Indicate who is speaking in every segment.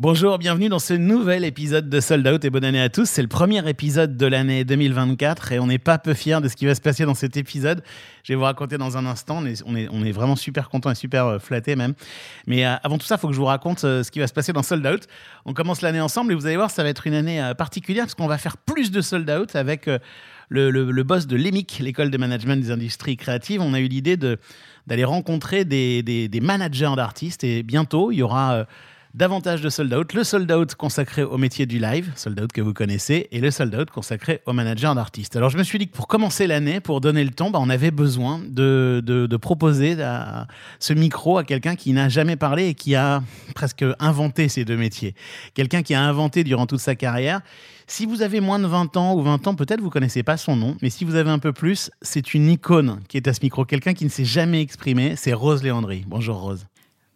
Speaker 1: Bonjour, bienvenue dans ce nouvel épisode de Sold Out et bonne année à tous. C'est le premier épisode de l'année 2024 et on n'est pas peu fiers de ce qui va se passer dans cet épisode. Je vais vous raconter dans un instant. On est, vraiment super content et super euh, flatté même. Mais euh, avant tout ça, il faut que je vous raconte euh, ce qui va se passer dans Sold Out. On commence l'année ensemble et vous allez voir, ça va être une année particulière parce qu'on va faire plus de Sold Out avec le, boss de l'EMIC, l'école de management des industries créatives. On a eu l'idée d'aller rencontrer des, managers d'artistes et bientôt, il y aura davantage de sold out. Le sold out consacré au métier du live, sold out que vous connaissez, et le sold out consacré aux managers d'artistes. Alors je me suis dit que pour commencer l'année, pour donner le ton, bah, on avait besoin de, proposer ce micro à quelqu'un qui n'a jamais parlé et qui a presque inventé ces deux métiers. Quelqu'un qui a inventé durant toute sa carrière. Si vous avez moins de 20 ans ou 20 ans, peut-être vous connaissez pas son nom, mais si vous avez un peu plus, c'est une icône qui est à ce micro. Quelqu'un qui ne s'est jamais exprimé, c'est Rose Léandry. Bonjour Rose.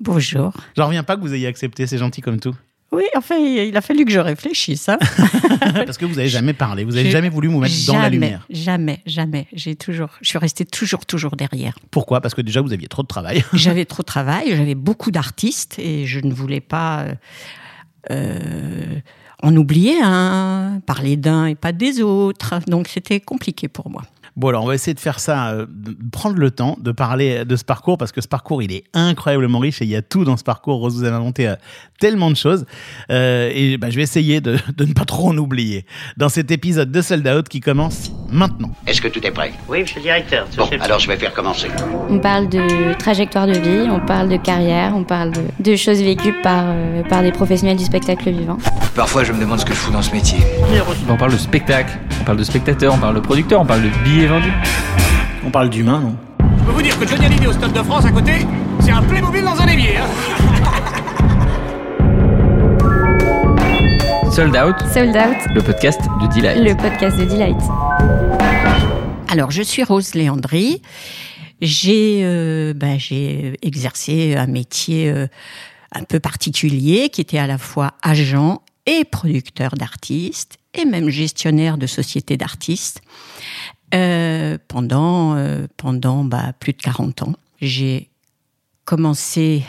Speaker 2: Bonjour.
Speaker 1: J'en reviens pas que vous ayez accepté, c'est gentil comme tout.
Speaker 2: Oui, enfin, il a fallu que je réfléchisse. hein.
Speaker 1: Parce que vous avez jamais parlé, vous avez
Speaker 2: J'ai-
Speaker 1: jamais voulu vous mettre dans la
Speaker 2: Jamais,
Speaker 1: lumière.
Speaker 2: Jamais, jamais. J'ai toujours, je suis restée toujours, toujours derrière.
Speaker 1: Pourquoi? Parce que déjà vous aviez trop de travail.
Speaker 2: J'avais trop de travail, j'avais beaucoup d'artistes et je ne voulais pas euh, euh, en oublier un, parler d'un et pas des autres. Donc c'était compliqué pour moi.
Speaker 1: Bon alors on va essayer de faire ça, euh, de prendre le temps de parler de ce parcours parce que ce parcours il est incroyablement riche et il y a tout dans ce parcours. Rose vous avez inventé euh, tellement de choses Euh, et bah, je vais essayer de, de ne pas trop en oublier dans cet épisode de Sold Out qui commence maintenant.
Speaker 3: Est-ce que tout est prêt?
Speaker 4: Oui, monsieur le directeur.
Speaker 3: Bon, alors je vais faire commencer.
Speaker 5: On parle de trajectoire de vie, on parle de carrière, on parle de, de choses vécues par, euh, par des professionnels du spectacle vivant.
Speaker 6: Parfois, je me demande ce que je fous dans ce métier.
Speaker 7: On parle de spectacle, on parle de spectateur, on parle de producteur, on parle de billets vendus.
Speaker 1: On parle d'humain, non?
Speaker 4: Je peux vous dire que Johnny Hallyday au Stade de France à côté, c'est un Playmobil dans un évier. Hein.
Speaker 7: Sold Out,
Speaker 5: Sold Out,
Speaker 7: le podcast de Delight.
Speaker 5: le podcast de Delight.
Speaker 2: Alors, je suis Rose Léandry. J'ai euh, ben, exercé un métier euh, un peu particulier qui était à la fois agent et producteur d'artistes et même gestionnaire de sociétés d'artistes euh, pendant, pendant bah, plus de 40 ans. J'ai commencé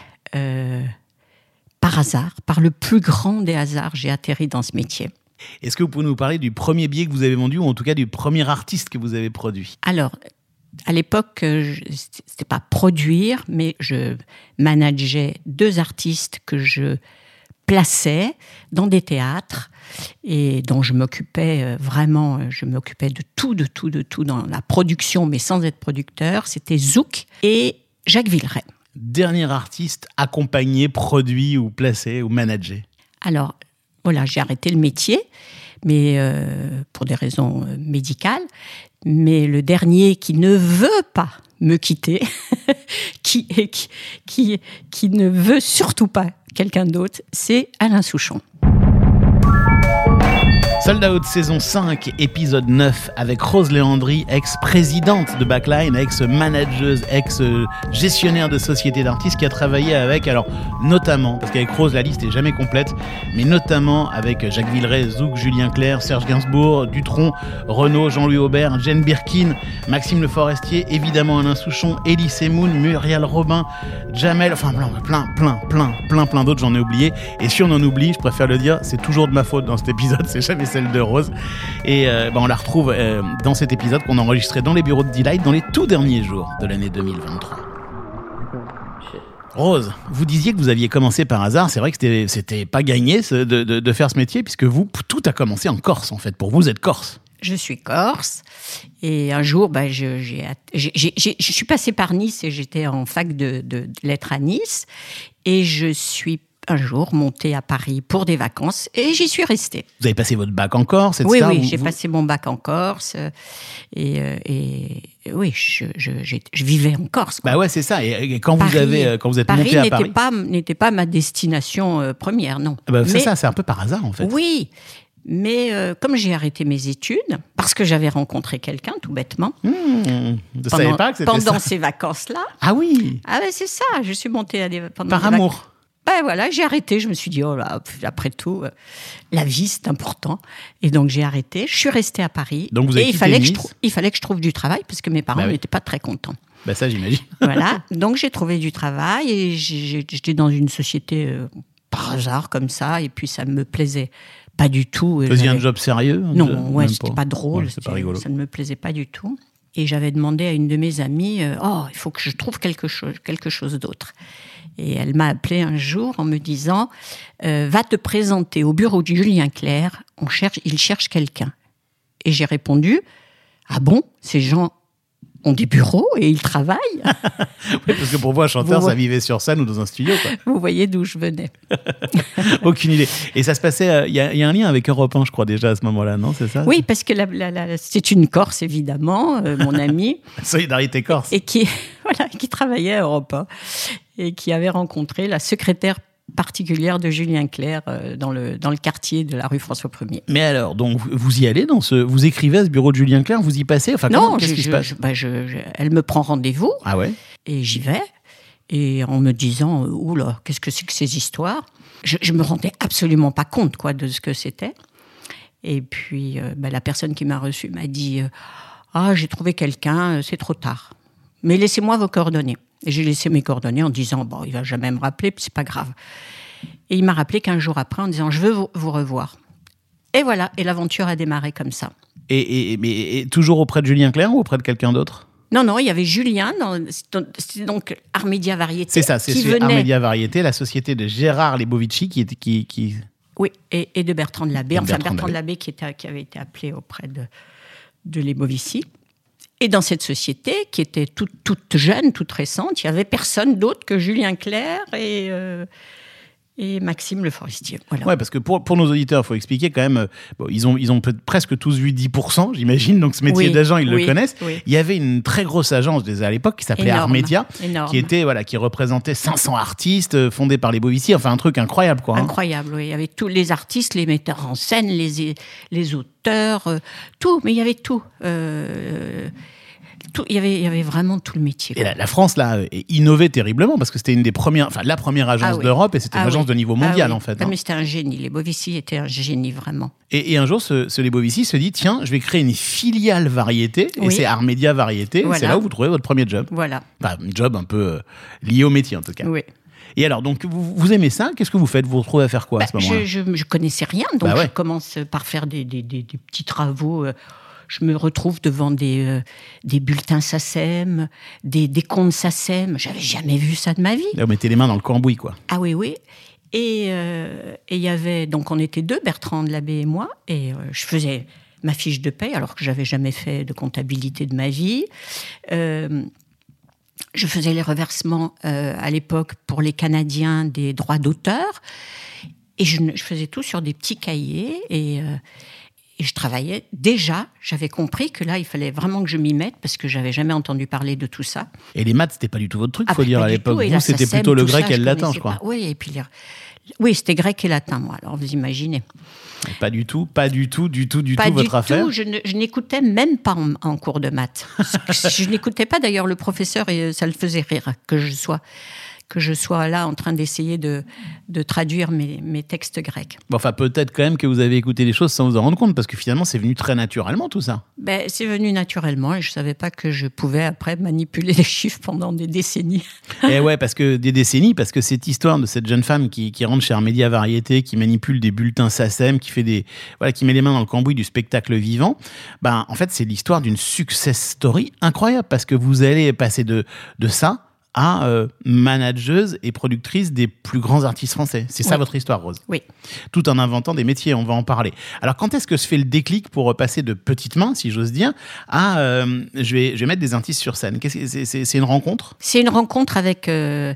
Speaker 2: par hasard, par le plus grand des hasards, j'ai atterri dans ce métier.
Speaker 1: Est-ce que vous pouvez nous parler du premier billet que vous avez vendu ou en tout cas du premier artiste que vous avez produit?
Speaker 2: Alors, à l'époque, euh, c'était pas produire, mais je manageais deux artistes que je plaçais dans des théâtres et dont je m'occupais euh, vraiment, euh, je m'occupais de tout, de tout, de tout dans la production, mais sans être producteur. C'était Zouk et Jacques Villeray.
Speaker 1: Dernier artiste accompagné, produit ou placé ou managé?
Speaker 2: Alors, voilà, j'ai arrêté le métier, mais euh, pour des raisons euh, médicales. Mais le dernier qui ne veut pas me quitter, qui, qui, qui, qui ne veut surtout pas quelqu'un d'autre, c'est Alain Souchon.
Speaker 1: Sold Out saison 5, épisode 9, avec Rose Léandry, ex-présidente de Backline, ex-manageuse, ex-gestionnaire de société d'artistes, qui a travaillé avec, alors notamment, parce qu'avec Rose la liste est jamais complète, mais notamment avec Jacques Villeray, Zouk, Julien Clerc, Serge Gainsbourg, Dutronc, Renaud, Jean-Louis Aubert, Jane Birkin, Maxime Le Forestier, évidemment Alain Souchon, Elie Semoun, Muriel Robin, Jamel, enfin plein, plein, plein, plein, plein, plein d'autres, j'en ai oublié. Et si on en oublie, je préfère le dire, c'est toujours de ma faute dans cet épisode, c'est jamais celle de Rose. Et euh, bah, on la retrouve euh, dans cet épisode qu'on a enregistré dans les bureaux de Delight dans les tout derniers jours de l'année 2023. Rose, vous disiez que vous aviez commencé par hasard. C'est vrai que c'était- pas gagné de, de- faire ce métier, puisque vous, tout a commencé en Corse, en fait. Pour vous, vous êtes Corse.
Speaker 2: Je suis corse et un jour, bah, je, je suis passée par Nice et j'étais en fac de, de- de lettres à Nice et je suis un jour montée à Paris pour des vacances et j'y suis restée.
Speaker 1: Vous avez passé votre bac en Corse, etc.
Speaker 2: Oui, oui, j'ai
Speaker 1: vous-
Speaker 2: passé mon bac en Corse euh, et, euh, et oui, je, je, j'ai- je vivais en Corse. quoi.
Speaker 1: Bah ouais, c'est ça. Et, et quand vous avez, euh, quand vous êtes
Speaker 2: Paris
Speaker 1: monté à Paris,
Speaker 2: pas n'était pas ma destination première, non.
Speaker 1: Ah bah, c'est ça, c'est un peu par hasard, en fait.
Speaker 2: Oui, mais euh, comme j'ai arrêté mes études parce que j'avais rencontré quelqu'un tout bêtement
Speaker 1: Mmh,
Speaker 2: pendant,
Speaker 1: pas que
Speaker 2: pendant
Speaker 1: ça.
Speaker 2: ces vacances-là.
Speaker 1: Ah oui,
Speaker 2: Ah ouais, c'est ça. Je suis montée à des pendant
Speaker 1: par
Speaker 2: des
Speaker 1: amour.
Speaker 2: Ben voilà, j'ai arrêté. Je me suis dit, oh là, après tout, euh, la vie, c'est important. Et donc, j'ai arrêté. Je suis restée à Paris.
Speaker 1: Donc, vous avez
Speaker 2: et il fallait, que je il fallait que je trouve du travail parce que mes parents
Speaker 1: Bah oui.
Speaker 2: n'étaient pas très contents.
Speaker 1: Bah ça, j'imagine.
Speaker 2: Voilà. donc, j'ai trouvé du travail et j'étais dans une société euh, par hasard comme ça, et puis ça me plaisait pas du tout.
Speaker 1: Vous faisiez un job sérieux
Speaker 2: non, ouais, c'était pas drôle,
Speaker 1: Ouais, pas rigolo.
Speaker 2: ça ne me plaisait pas du tout. Et j'avais demandé à une de mes amies, euh, oh, il faut que je trouve quelque chose, quelque chose d'autre. Et elle m'a appelé un jour en me disant, euh, va te présenter au bureau de Julien Clerc, on cherche, il cherche quelqu'un. Et j'ai répondu, ah bon, ces gens ont des bureaux et ils travaillent?
Speaker 1: Oui, parce que pour un chanteur,
Speaker 2: Vous-
Speaker 1: ça vivait sur scène ou dans un studio. quoi.
Speaker 2: Vous voyez d'où je venais.
Speaker 1: Aucune idée. Et ça se passait. euh, Il y, a- il y a un lien avec Europe 1, je crois, déjà à ce moment-là, non C'est ça?
Speaker 2: Oui, parce que c'est une Corse, évidemment, euh, mon ami.
Speaker 1: Solidarité Corse.
Speaker 2: et qui, voilà, qui travaillait à Europe 1 et qui avait rencontré la secrétaire particulière de Julien Clerc euh, dans, le, dans le quartier de la rue François 1er.
Speaker 1: Mais alors, donc, vous- y allez dans ce. Vous écrivez à ce bureau de Julien Clerc, vous y passez Enfin,
Speaker 2: non,
Speaker 1: qu'est-ce qui se passe
Speaker 2: je- bah, je- je- elle me prend rendez-vous
Speaker 1: Ah ouais
Speaker 2: et j'y vais. Et en me disant, euh, oula, qu'est-ce que c'est que ces histoires? Je, je me rendais absolument pas compte quoi de ce que c'était. Et puis, euh, bah, la personne qui m'a reçu m'a dit, euh, ah, j'ai trouvé quelqu'un, c'est trop tard. Mais laissez-moi vos coordonnées. Et j'ai laissé mes coordonnées en disant, bon, il va jamais me rappeler, puis c'est pas grave. Et il m'a rappelé qu'un jour après en disant, je veux vous, revoir. Et voilà, et l'aventure a démarré comme ça.
Speaker 1: et, et- toujours auprès de Julien Clerc ou auprès de quelqu'un d'autre?
Speaker 2: Non, non, il y avait Julien, c'était donc Armédia Variété.
Speaker 1: C'est ça, c'est
Speaker 2: venait,
Speaker 1: Armédia Variété, la société de Gérard Lebovici qui, qui, qui,
Speaker 2: Oui, et, de Bertrand de Labbé. Enfin,
Speaker 1: Bertrand de
Speaker 2: Bertrand de Labbé qui, était, qui avait été appelé auprès de, de Lebovici. Et dans cette société, qui était toute, toute jeune, toute récente, il n'y avait personne d'autre que Julien Clerc et, euh, et Maxime Le Forestier. Voilà.
Speaker 1: Ouais, parce que pour, pour nos auditeurs, il faut expliquer quand même, euh, bon, ils ont, ils ont presque tous vu 10%, j'imagine, donc ce métier
Speaker 2: Oui,
Speaker 1: d'agent, ils
Speaker 2: oui,
Speaker 1: le connaissent.
Speaker 2: oui.
Speaker 1: Il y avait une très grosse agence déjà à l'époque qui s'appelait Armédia, qui était, voilà, qui représentait 500 artistes euh, fondés par les Bovici, enfin un truc incroyable, quoi. hein.
Speaker 2: Incroyable, oui. Il y avait tous les artistes, les metteurs en scène, les, les auteurs, euh, tout. Mais il y avait tout. Euh, tout il, y avait, il y avait vraiment tout le métier.
Speaker 1: Et la, la France, là, innovait terriblement parce que c'était une des premières, enfin, la première agence
Speaker 2: Ah oui.
Speaker 1: d'Europe et c'était une
Speaker 2: Ah
Speaker 1: agence de niveau
Speaker 2: Ah
Speaker 1: mondial,
Speaker 2: oui.
Speaker 1: en fait.
Speaker 2: Ah,
Speaker 1: hein.
Speaker 2: mais c'était un génie. Les Bovici étaient un génie, vraiment.
Speaker 1: Et, et un jour, ce, ce Lebovici se dit tiens, je vais créer une filiale variété, et c'est Armédia Variété.
Speaker 2: Voilà.
Speaker 1: C'est là où vous trouvez votre premier job.
Speaker 2: Voilà.
Speaker 1: Enfin, un job un peu euh, lié au métier, en tout cas.
Speaker 2: Oui.
Speaker 1: Et alors, donc, vous, vous aimez ça? Qu'est-ce que vous faites? Vous vous retrouvez à faire quoi à
Speaker 2: Bah,
Speaker 1: ce moment-là?
Speaker 2: je, je, je connaissais rien, donc
Speaker 1: Bah ouais.
Speaker 2: je commence par faire des, des, des- des petits travaux. euh, Je me retrouve devant des, euh, des bulletins SACEM, des, des comptes SACEM. J'avais jamais vu ça de ma vie.
Speaker 1: Là, Vous mettez les mains dans le cambouis, quoi.
Speaker 2: Ah oui, oui. Et euh, et il y avait, donc on était deux, Bertrand de Labbé et moi, et euh, je faisais ma fiche de paie, alors que j'avais jamais fait de comptabilité de ma vie. Euh, je faisais les reversements à l'époque pour les Canadiens des droits d'auteur, et je, je faisais tout sur des petits cahiers, et, et je travaillais. Déjà, j'avais compris que là, il fallait vraiment que je m'y mette, parce que j'avais jamais entendu parler de tout ça.
Speaker 1: Et les maths, c'était pas du tout votre truc,
Speaker 2: Ah,
Speaker 1: faut
Speaker 2: bah,
Speaker 1: dire, à
Speaker 2: du
Speaker 1: l'époque. Vous, c'était plutôt le grec
Speaker 2: ça,
Speaker 1: et le latin, je crois.
Speaker 2: pas. Oui, et puis les- oui, c'était grec et latin, moi. Alors vous imaginez.
Speaker 1: Pas du tout, pas du tout, du tout, du
Speaker 2: pas
Speaker 1: tout
Speaker 2: du
Speaker 1: votre affaire.
Speaker 2: tout. Je n'écoutais même pas en, en cours de maths. je n'écoutais pas d'ailleurs le professeur et ça le faisait rire que je sois que je sois là en train d'essayer de, de traduire mes, mes textes grecs.
Speaker 1: Bon, enfin, peut-être quand même que vous avez écouté les choses sans vous en rendre compte, parce que finalement, c'est venu très naturellement, tout ça.
Speaker 2: Ben, c'est venu naturellement et je savais pas que je pouvais après manipuler les chiffres pendant des décennies.
Speaker 1: Et ouais, parce que des décennies, parce que cette histoire de cette jeune femme qui, qui rentre chez un média variété, qui manipule des bulletins SACEM, qui fait des, voilà, qui met les mains dans le cambouis du spectacle vivant, ben, en fait, c'est l'histoire d'une success story incroyable, parce que vous allez passer de, de ça à euh, manageuse et productrice des plus grands artistes français. C'est ça votre histoire, Rose?
Speaker 2: Oui.
Speaker 1: Tout en inventant des métiers, on va en parler. Alors, quand est-ce que se fait le déclic pour passer de petites mains, si j'ose dire, à euh, je, vais, je vais mettre des artistes sur scène? C'est une rencontre?
Speaker 2: C'est une rencontre avec euh,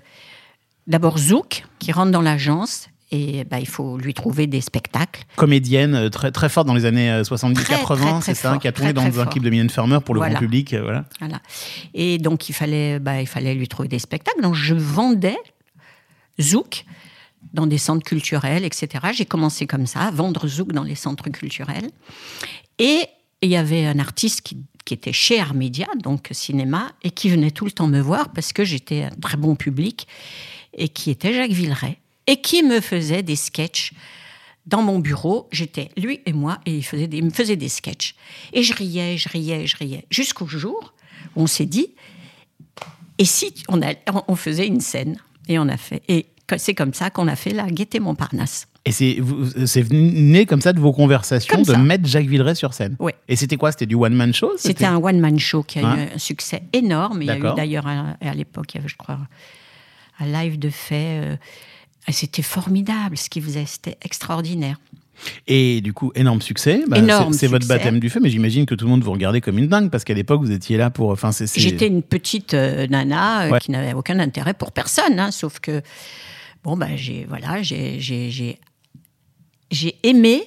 Speaker 2: d'abord Zouk qui rentre dans l'agence et ben, il faut lui trouver des spectacles.
Speaker 1: comédienne euh, très, très forte dans les années euh, 70-80,
Speaker 2: Très, très, très
Speaker 1: c'est ça,
Speaker 2: fort,
Speaker 1: qui a tourné
Speaker 2: très,
Speaker 1: dans
Speaker 2: très
Speaker 1: un clip de Mylène Farmer pour le
Speaker 2: Voilà.
Speaker 1: grand public. euh, voilà.
Speaker 2: Voilà. Et donc, il fallait, bah, il fallait lui trouver des spectacles. Donc, je vendais Zouk dans des centres culturels, etc. J'ai commencé comme ça, à vendre Zouk dans les centres culturels. Et il y avait un artiste qui, qui était chez Armédia, donc cinéma, et qui venait tout le temps me voir parce que j'étais un très bon public, et qui était Jacques Villeray, et qui me faisait des sketchs dans mon bureau, j'étais lui et moi, et il, faisait des- il me faisait des sketchs. Et je riais, je riais, je riais, jusqu'au jour où on s'est dit, et si on, a- on faisait une scène Et on a fait. Et c'est comme ça qu'on a fait la Gaîté Montparnasse.
Speaker 1: Et c'est né comme ça de vos conversations
Speaker 2: Comme
Speaker 1: de
Speaker 2: ça.
Speaker 1: mettre Jacques Villeray sur scène. Et c'était quoi? C'était du one-man show?
Speaker 2: C'était un one-man show qui a eu un succès énorme. Il y a eu d'ailleurs, à l'époque, il y avait, je crois, un live de fait. euh, c'était formidable ce qu'il faisait, c'était extraordinaire.
Speaker 1: Et du coup, énorme succès. Bah,
Speaker 2: Énorme
Speaker 1: c'est- votre baptême du feu, mais j'imagine que tout le monde vous regardait comme une dingue parce qu'à l'époque, vous étiez là pour. Enfin,
Speaker 2: J'étais une petite euh, nana euh,
Speaker 1: Ouais.
Speaker 2: qui n'avait aucun intérêt pour personne, hein, sauf que bon ben j'ai voilà j'ai j'ai j'ai j'ai aimé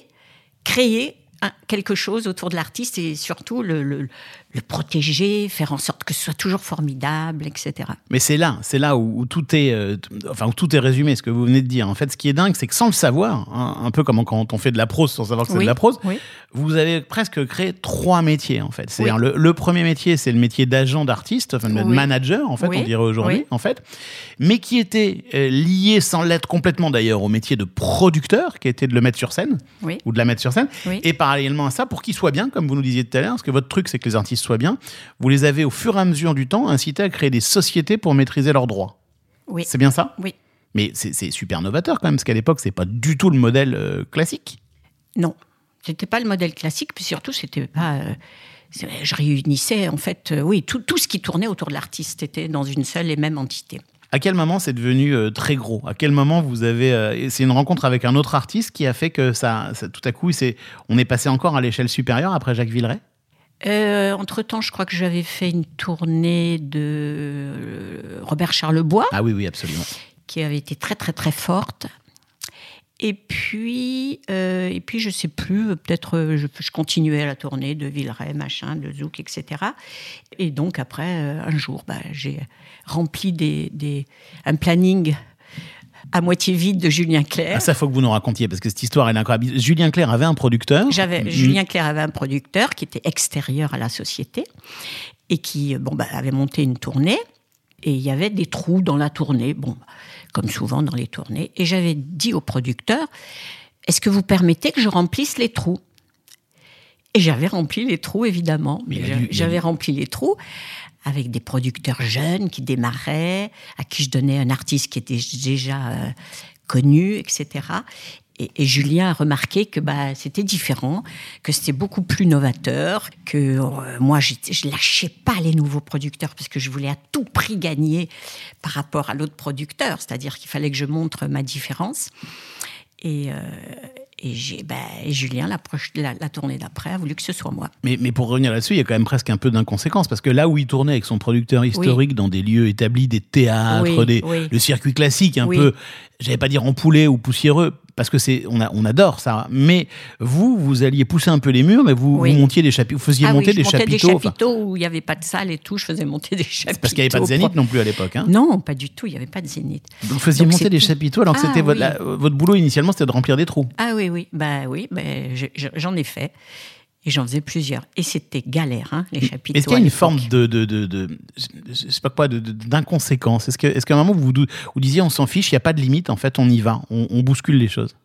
Speaker 2: créer un- quelque chose autour de l'artiste et surtout le, le, le protéger, faire en sorte que ce soit toujours formidable, etc.
Speaker 1: Mais c'est là, c'est là où, où tout est, euh, enfin où tout est résumé, ce que vous venez de dire. En fait, ce qui est dingue, c'est que sans le savoir, hein, un peu comme quand on fait de la prose sans savoir que c'est
Speaker 2: Oui,
Speaker 1: de la prose,
Speaker 2: oui.
Speaker 1: vous avez presque créé trois métiers en fait. C'est-à-dire le, le premier métier, c'est le métier d'agent d'artiste, enfin de manager en fait, on dirait aujourd'hui en fait, mais qui était euh, lié sans l'être complètement d'ailleurs au métier de producteur, qui était de le mettre sur scène ou de la mettre sur scène. Et parallèlement à ça, pour qu'ils soient bien, comme vous nous disiez tout à l'heure, parce que votre truc, c'est que les artistes soient bien, vous les avez au fur et à mesure du temps incités à créer des sociétés pour maîtriser leurs droits.
Speaker 2: Oui.
Speaker 1: C'est bien ça?
Speaker 2: Oui.
Speaker 1: Mais c'est super novateur quand même, parce qu'à l'époque, c'est pas du tout le modèle euh, classique.
Speaker 2: Non, c'était pas le modèle classique, puis surtout c'était pas. euh, je réunissais en fait, euh, oui, tout, tout ce qui tournait autour de l'artiste était dans une seule et même entité.
Speaker 1: À quel moment c'est devenu euh, très gros? À quel moment vous avez euh, C'est une rencontre avec un autre artiste qui a fait que ça, ça- tout à coup, c'est on est passé encore à l'échelle supérieure après Jacques Villeray?
Speaker 2: Euh, entre-temps, je crois que j'avais fait une tournée de euh, Robert Charlebois,
Speaker 1: Ah oui, oui, absolument.
Speaker 2: qui avait été très très très forte. Et puis, euh, et puis je sais plus, peut-être euh, je, je continuais à la tournée de Villeray, machin, de Zouk, etc. Et donc après, un jour, bah, j'ai rempli des, des, un planning à moitié vide de Julien Clerc.
Speaker 1: Ah, ça, faut que vous nous racontiez, parce que cette histoire, elle est incroyable. Julien Clerc avait un producteur.
Speaker 2: J'avais
Speaker 1: Mm.
Speaker 2: Julien Clerc avait un producteur qui était extérieur à la société et qui bon bah, avait monté une tournée et il y avait des trous dans la tournée, bon comme souvent dans les tournées. Et j'avais dit au producteur est-ce que vous permettez que je remplisse les trous? Et j'avais rempli les trous évidemment, j'avais rempli les trous avec des producteurs jeunes qui démarraient, à qui je donnais un artiste qui était déjà euh, connu, etc. Et, Julien a remarqué que bah, c'était différent, que c'était beaucoup plus novateur, que euh, moi je lâchais pas les nouveaux producteurs parce que je voulais à tout prix gagner par rapport à l'autre producteur, c'est-à-dire qu'il fallait que je montre ma différence. Et, euh, et j'ai, et Julien, la, proche- la, la tournée d'après, a voulu que ce soit moi.
Speaker 1: Mais, mais pour revenir là-dessus, il y a quand même presque un peu d'inconséquence, parce que là où il tournait avec son producteur historique dans des lieux établis, des théâtres,
Speaker 2: Oui,
Speaker 1: des,
Speaker 2: oui.
Speaker 1: le circuit classique, un peu, j'allais pas dire empouler ou poussiéreux, parce que c'est, on, a, on adore ça. Mais vous, vous alliez pousser un peu les murs, mais vous,
Speaker 2: Oui.
Speaker 1: vous montiez des chapiteaux, vous faisiez
Speaker 2: Ah oui,
Speaker 1: monter
Speaker 2: je
Speaker 1: des
Speaker 2: montais
Speaker 1: chapiteaux.
Speaker 2: des
Speaker 1: enfin,
Speaker 2: chapiteaux où il n'y avait pas de salle et tout, je faisais monter des chapiteaux.
Speaker 1: parce qu'il n'y avait pas de zénith non plus à l'époque. Hein.
Speaker 2: Non, pas du tout, il n'y avait pas de zénith.
Speaker 1: Vous faisiez
Speaker 2: Donc
Speaker 1: monter des chapiteaux alors que
Speaker 2: Ah
Speaker 1: c'était votre,
Speaker 2: oui.
Speaker 1: votre boulot initialement, c'était de remplir des trous.
Speaker 2: Ah oui, oui, bah oui, bah, je- je- j'en ai fait. Et j'en faisais plusieurs. Et c'était galère, hein, les chapiteaux.
Speaker 1: Est-ce qu'il y a une forme de, de, de, de- je sais pas quoi, d'inconséquence? Est-ce que, est-ce qu'à un moment vous vous, disiez on s'en fiche, il n'y a pas de limite, en fait, on y va, on, on bouscule les choses?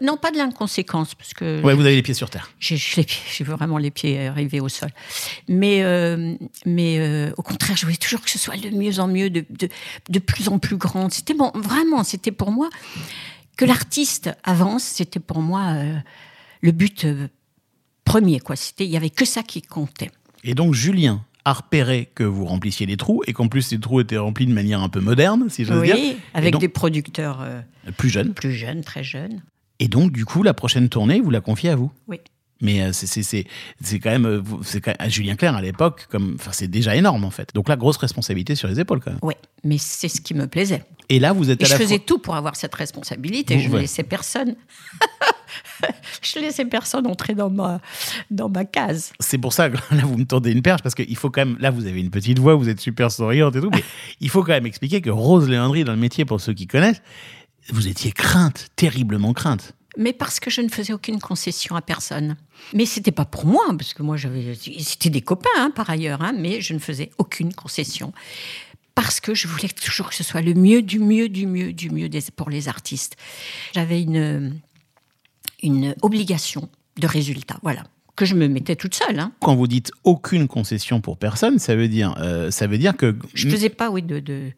Speaker 2: Non, pas de l'inconséquence, parce que
Speaker 1: Ouais, vous avez les pieds sur terre.
Speaker 2: j'ai vraiment les pieds arrivés au sol. Mais, euh, mais euh, au contraire, je voulais toujours que ce soit de mieux en mieux, de, de, de plus en plus grand. C'était bon, vraiment, c'était pour moi que l'artiste avance. C'était pour moi euh, le but euh, premier. Quoi. C'était, il y avait que ça qui comptait.
Speaker 1: Et donc Julien a repéré que vous remplissiez les trous et qu'en plus ces trous étaient remplis de manière un peu moderne, si j'ose
Speaker 2: Oui,
Speaker 1: dire. Et
Speaker 2: avec
Speaker 1: donc-
Speaker 2: des producteurs euh,
Speaker 1: Plus jeunes.
Speaker 2: plus jeunes, très jeunes.
Speaker 1: Et donc, du coup, la prochaine tournée, vous la confiez à vous.
Speaker 2: Oui.
Speaker 1: Mais euh, c'est- c'est c'est- c'est quand même, euh, c'est Julien Clerc à l'époque, comme, enfin, c'est déjà énorme en fait. Donc là, grosse responsabilité sur les épaules quand même.
Speaker 2: Oui, mais c'est ce qui me plaisait.
Speaker 1: Et là, vous êtes
Speaker 2: Et
Speaker 1: à
Speaker 2: je
Speaker 1: la
Speaker 2: faisais tout pour avoir cette responsabilité.
Speaker 1: Vous,
Speaker 2: je ne
Speaker 1: ouais.
Speaker 2: laissais personne. je laissais personne entrer dans ma, dans ma case.
Speaker 1: C'est pour ça que là, vous me tendez une perche parce qu'il faut quand même. Là, vous avez une petite voix, vous êtes super souriante et tout, mais il faut quand même expliquer que Rose Léandry, dans le métier, pour ceux qui connaissent, vous étiez crainte, terriblement crainte.
Speaker 2: Mais parce que je ne faisais aucune concession à personne. Mais c'était pas pour moi, parce que moi, j'avais, c'était des copains hein, par ailleurs, hein, mais je ne faisais aucune concession. Parce que je voulais toujours que ce soit le mieux, du mieux, du mieux, du mieux des- pour les artistes. J'avais une, une obligation de résultat, voilà, que je me mettais toute seule. Hein.
Speaker 1: Quand vous dites aucune concession pour personne, ça veut dire, euh, ça veut dire que
Speaker 2: Je faisais pas, oui, de, de-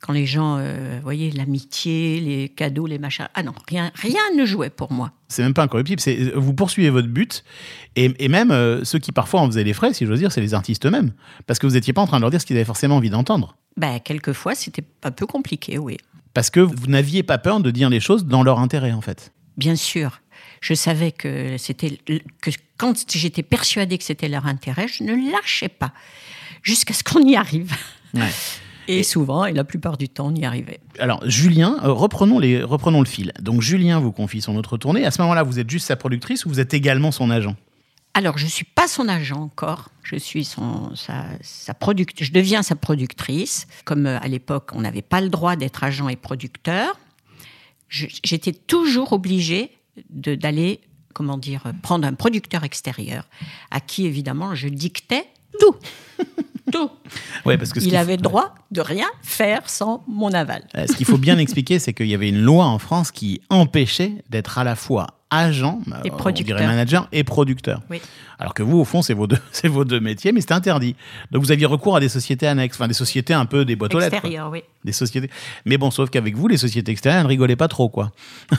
Speaker 2: quand les gens, euh, vous voyez, l'amitié, les cadeaux, les machins. Ah non, rien, rien ne jouait pour moi.
Speaker 1: C'est même pas incorruptible. C'est vous poursuivez votre but et, et même euh, ceux qui parfois en faisaient les frais, si j'ose dire, c'est les artistes eux-mêmes, parce que vous n'étiez pas en train de leur dire ce qu'ils avaient forcément envie d'entendre,
Speaker 2: Ben, quelquefois, c'était un peu compliqué, oui.
Speaker 1: parce que vous n'aviez pas peur de dire les choses dans leur intérêt en fait.
Speaker 2: Bien sûr, je savais que c'était que quand j'étais persuadée que c'était leur intérêt, je ne lâchais pas jusqu'à ce qu'on y arrive. Et, souvent, et la plupart du temps, on y arrivait.
Speaker 1: Alors, Julien, euh, reprenons, les, reprenons le fil. Donc, Julien vous confie son autre tournée. À ce moment-là, vous êtes juste sa productrice ou vous êtes également son agent?
Speaker 2: Alors, je suis pas son agent encore. Je suis son, sa, sa product, je deviens sa productrice. Comme euh, à l'époque, on n'avait pas le droit d'être agent et producteur, j'étais toujours obligée d'aller, comment dire, prendre un producteur extérieur, à qui évidemment je dictais tout, tout.
Speaker 1: Ouais, parce que
Speaker 2: Il avait
Speaker 1: faut-
Speaker 2: droit de rien faire sans mon aval.
Speaker 1: Euh, Ce qu'il faut bien expliquer, c'est qu'il y avait une loi en France qui empêchait d'être à la fois agent, euh,
Speaker 2: Et
Speaker 1: on
Speaker 2: producteur.
Speaker 1: dirait manager, et producteur.
Speaker 2: Oui.
Speaker 1: Alors que vous, au fond, c'est vos deux, c'est vos deux métiers, mais c'était interdit. Donc vous aviez recours à des sociétés annexes, enfin des sociétés un peu des boîtes aux lettres. quoi.
Speaker 2: Extérieur, oui.
Speaker 1: Des sociétés. Mais bon, sauf qu'avec vous, les sociétés extérieures, elles ne rigolaient pas trop, quoi.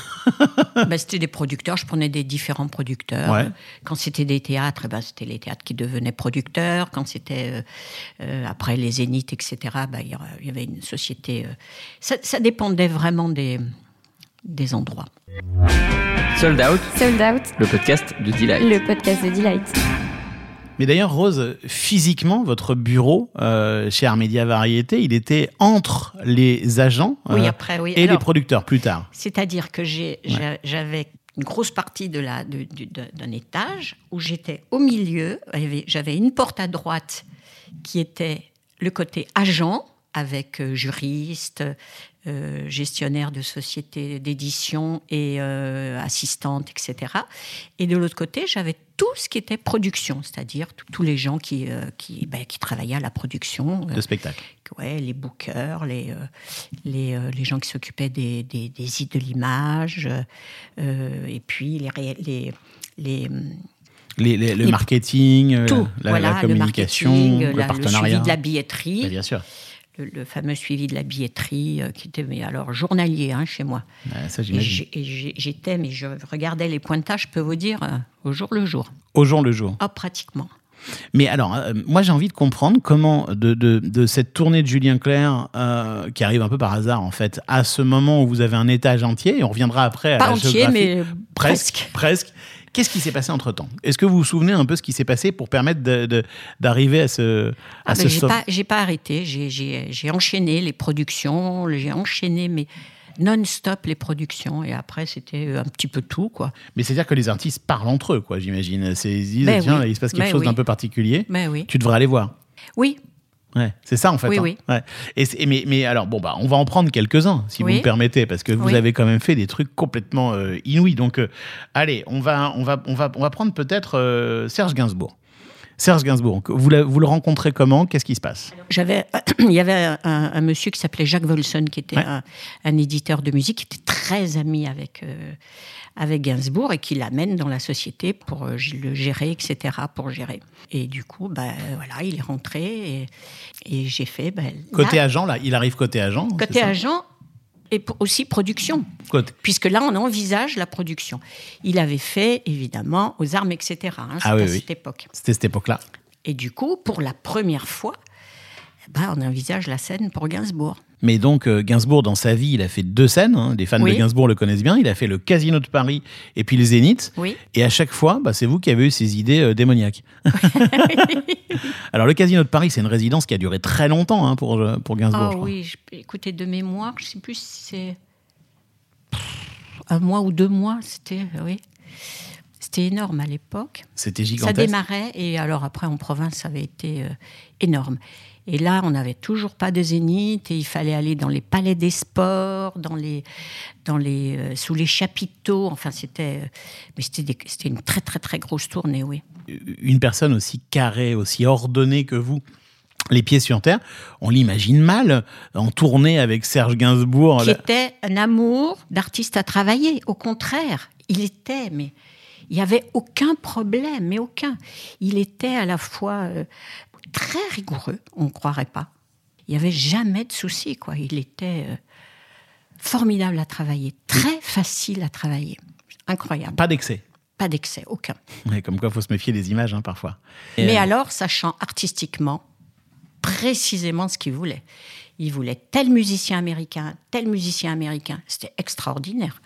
Speaker 2: Ben, c'était des producteurs, je prenais des différents producteurs.
Speaker 1: Ouais.
Speaker 2: Quand c'était des théâtres, eh ben, c'était les théâtres qui devenaient producteurs. Quand c'était euh, euh, après les zéniths, etc., ben, il y aurait- il y avait une société. euh, ça, ça dépendait vraiment des, des endroits.
Speaker 7: Sold Out,
Speaker 5: Sold Out,
Speaker 7: le podcast de Delight.
Speaker 5: le podcast de Delight.
Speaker 1: Mais d'ailleurs, Rose, physiquement, votre bureau euh, chez Armédia Variété, il était entre les agents
Speaker 2: Oui,
Speaker 1: euh,
Speaker 2: après, oui.
Speaker 1: et les producteurs plus tard.
Speaker 2: C'est-à-dire que j'avais une grosse partie de la- d'un étage où j'étais au milieu. J'avais une porte à droite qui était le côté agent avec euh, juriste, euh, gestionnaire de société d'édition et euh, assistante, etc. Et de l'autre côté, j'avais tout ce qui était production, c'est-à-dire tous- les gens qui, euh, qui, ben, qui travaillaient à la production. euh,
Speaker 1: de spectacle.
Speaker 2: ouais, les bookers, les, euh, les, les gens qui s'occupaient des, des, des sites de l'image, et puis les, ré- les, les
Speaker 1: Les- les- le marketing,
Speaker 2: tout,
Speaker 1: la,
Speaker 2: voilà,
Speaker 1: la communication,
Speaker 2: le marketing,
Speaker 1: le, partenariat.
Speaker 2: suivi de la
Speaker 1: Bah,
Speaker 2: billetterie,
Speaker 1: bien sûr.
Speaker 2: Le, le fameux suivi de la billetterie, euh, qui était mais alors journalier hein, chez moi.
Speaker 1: Ouais, ça,
Speaker 2: Et j'étais, mais je regardais les pointages, je peux vous dire, euh, au jour le jour.
Speaker 1: Au jour le jour.
Speaker 2: Ah, pratiquement.
Speaker 1: Mais alors, euh, moi, j'ai envie de comprendre comment, de, de, de cette tournée de Julien Clerc, qui arrive un peu par hasard, en fait, à ce moment où vous avez un étage entier, et on reviendra après à
Speaker 2: Pas
Speaker 1: la
Speaker 2: entier, mais
Speaker 1: presque.
Speaker 2: presque.
Speaker 1: Presque. Qu'est-ce qui s'est passé entre temps Est-ce que vous vous souvenez un peu ce qui s'est passé pour permettre d'arriver à ce, à
Speaker 2: Ah,
Speaker 1: ce
Speaker 2: ben, j'ai pas, j'ai pas arrêté. J'ai- enchaîné les productions, j'ai enchaîné mais non-stop les productions. Et après, c'était un petit peu tout, quoi.
Speaker 1: Mais c'est-à-dire que les artistes parlent entre eux, quoi, j'imagine. C'est- Ils se disent,
Speaker 2: Ben
Speaker 1: tiens,
Speaker 2: oui.
Speaker 1: il se passe quelque
Speaker 2: Ben
Speaker 1: chose
Speaker 2: oui.
Speaker 1: d'un peu particulier.
Speaker 2: Mais oui.
Speaker 1: Tu devrais aller voir.
Speaker 2: Oui,
Speaker 1: Ouais, c'est ça en fait.
Speaker 2: Oui,
Speaker 1: hein.
Speaker 2: oui.
Speaker 1: Ouais. Et c'est- mais, mais alors bon bah on va en prendre quelques-uns si vous me permettez parce que vous
Speaker 2: Oui.
Speaker 1: avez quand même fait des trucs complètement euh, inouïs. Donc euh, allez, on va on va on va on va prendre peut-être euh, Serge Gainsbourg. Serge Gainsbourg, vous, la- vous le rencontrez comment? Qu'est-ce qui se passe?
Speaker 2: J'avais, il y avait un, un monsieur qui s'appelait Jacques Volson, qui était
Speaker 1: Ouais.
Speaker 2: un, un éditeur de musique, qui était très ami avec, euh, avec Gainsbourg et qui l'amène dans la société pour euh, le gérer, etc., pour gérer. Et du coup, ben, voilà, il est rentré et, et j'ai fait. Ben,
Speaker 1: Côté
Speaker 2: là,
Speaker 1: agent là, il arrive côté agent.
Speaker 2: côté agent et aussi production. Puisque là, on envisage la production. Il avait fait, évidemment, aux armes, etc. hein,
Speaker 1: Ah
Speaker 2: c'était
Speaker 1: oui,
Speaker 2: à
Speaker 1: oui.
Speaker 2: cette époque.
Speaker 1: C'était cette époque-là.
Speaker 2: Et du coup, pour la première fois, ben, on envisage la scène pour Gainsbourg.
Speaker 1: Mais donc euh, Gainsbourg dans sa vie, il a fait deux scènes. hein. Les fans
Speaker 2: Oui.
Speaker 1: de Gainsbourg le connaissent bien. Il a fait le Casino de Paris et puis le Zénith.
Speaker 2: Oui.
Speaker 1: Et à chaque fois, bah, c'est vous qui avez eu ces idées euh, démoniaques. Alors le Casino de Paris, c'est une résidence qui a duré très longtemps hein, pour, euh, pour Gainsbourg.
Speaker 2: Ah oui, je- écoutez, de mémoire, je ne sais plus si c'est un mois ou deux mois, c'était, oui. C'était énorme à l'époque.
Speaker 1: C'était
Speaker 2: Ça
Speaker 1: gigantesque.
Speaker 2: démarrait et alors après en province, ça avait été euh, énorme. Et là, on n'avait toujours pas de zénith et il fallait aller dans les palais des sports, dans les, dans les, euh, sous les chapiteaux. Enfin, c'était, euh, mais c'était, une très très très grosse tournée, oui.
Speaker 1: Une personne aussi carrée, aussi ordonnée que vous. Les pieds sur terre, on l'imagine mal en tournée avec Serge Gainsbourg.
Speaker 2: qui
Speaker 1: là.
Speaker 2: était un amour d'artiste à travailler. Au contraire, il était, mais il n'y avait aucun problème, mais aucun. Il était à la fois euh, très rigoureux, on ne croirait pas. Il n'y avait jamais de souci, quoi. Il était euh, formidable à travailler, très facile à travailler. Incroyable.
Speaker 1: Pas d'excès.
Speaker 2: Pas d'excès, aucun.
Speaker 1: Ouais, comme quoi, il faut se méfier des images hein, parfois. Et,
Speaker 2: Mais
Speaker 1: euh,
Speaker 2: alors, sachant artistiquement précisément ce qu'il voulait. Il voulait tel musicien américain, tel musicien américain. C'était extraordinaire.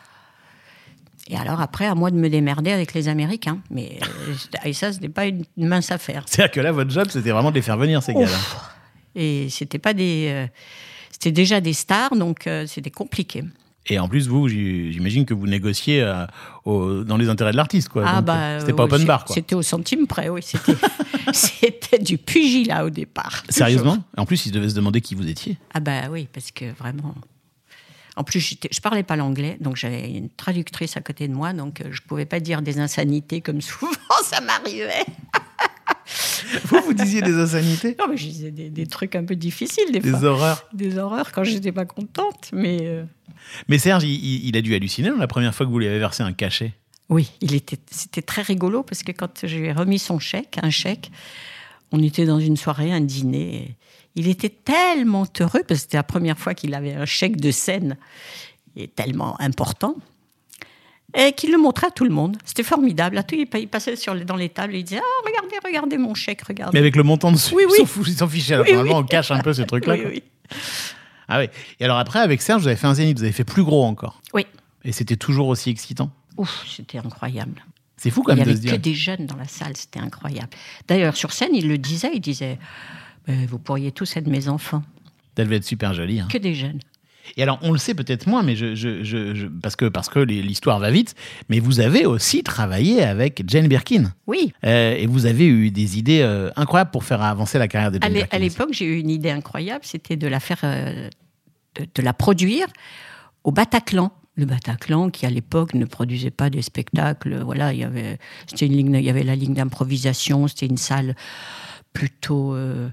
Speaker 2: Et alors après, à moi de me démerder avec les Américains. Mais euh, et ça, ce n'est pas une mince affaire.
Speaker 1: C'est-à-dire que là, votre job, c'était vraiment de les faire venir, ces gars-là.
Speaker 2: Et c'était pas des, euh, c'était déjà des stars, donc euh, c'était compliqué.
Speaker 1: Et en plus, vous, j'imagine que vous négociez euh, au- dans les intérêts de l'artiste, quoi.
Speaker 2: Ah bah,
Speaker 1: c'était pas open bar, quoi.
Speaker 2: C'était au centime près, oui. C'était, c'était du pugilat au départ.
Speaker 1: Sérieusement? En plus, ils devaient se demander qui vous étiez.
Speaker 2: Ah bah oui, parce que vraiment. En plus, je parlais pas l'anglais, donc j'avais une traductrice à côté de moi, donc euh, je pouvais pas dire des insanités comme souvent ça m'arrivait.
Speaker 1: Vous, vous disiez des insanités?
Speaker 2: Non, mais je disais des, des trucs un peu difficiles des,
Speaker 1: Des
Speaker 2: fois.
Speaker 1: horreurs
Speaker 2: Des horreurs quand j'étais pas contente, mais euh,
Speaker 1: Mais Serge, il, a dû halluciner la première fois que vous lui avez versé un cachet.
Speaker 2: oui, il était, c'était très rigolo parce que quand je lui ai remis son chèque, un chèque, on était dans une soirée, un dîner. il était tellement heureux parce que c'était la première fois qu'il avait un chèque de scène et tellement important. Et qu'il le montrait à tout le monde. C'était formidable. À tout, il pa- il passait sur les- dans les tables et il disait Ah, regardez, regardez mon chèque,
Speaker 1: Mais
Speaker 2: regardez.
Speaker 1: avec le montant dessus,
Speaker 2: Oui, oui.
Speaker 1: ils s'en fichaient.
Speaker 2: Oui,
Speaker 1: Normalement,
Speaker 2: oui.
Speaker 1: on cache un peu ce truc-là.
Speaker 2: Oui.
Speaker 1: Ah oui. Et alors après, avec Serge, vous avez fait un zénith, vous avez fait plus gros encore.
Speaker 2: Oui.
Speaker 1: Et c'était toujours aussi excitant?
Speaker 2: Ouf, c'était incroyable.
Speaker 1: C'est fou quand
Speaker 2: Il n'y
Speaker 1: même de
Speaker 2: avait
Speaker 1: se
Speaker 2: que
Speaker 1: dire.
Speaker 2: des jeunes dans la salle, c'était incroyable. D'ailleurs, sur scène, il le disait, il disait Vous pourriez tous être mes enfants.
Speaker 1: Ça devait être super joli. hein.
Speaker 2: Que des jeunes.
Speaker 1: Et alors, on le sait peut-être moins, mais je, je- je- parce que, parce que l'histoire va vite, mais vous avez aussi travaillé avec Jane Birkin.
Speaker 2: Oui,
Speaker 1: Euh, et vous avez eu des idées euh, incroyables pour faire avancer la carrière de
Speaker 2: à
Speaker 1: Jane
Speaker 2: l'é-
Speaker 1: Birkin.
Speaker 2: à l'époque, j'ai eu une idée incroyable, c'était de la faire, euh, de, de la produire au Bataclan. Le Bataclan, qui à l'époque ne produisait pas des spectacles, voilà, il y avait, c'était une ligne, il y avait la ligne d'improvisation, c'était une salle plutôt euh,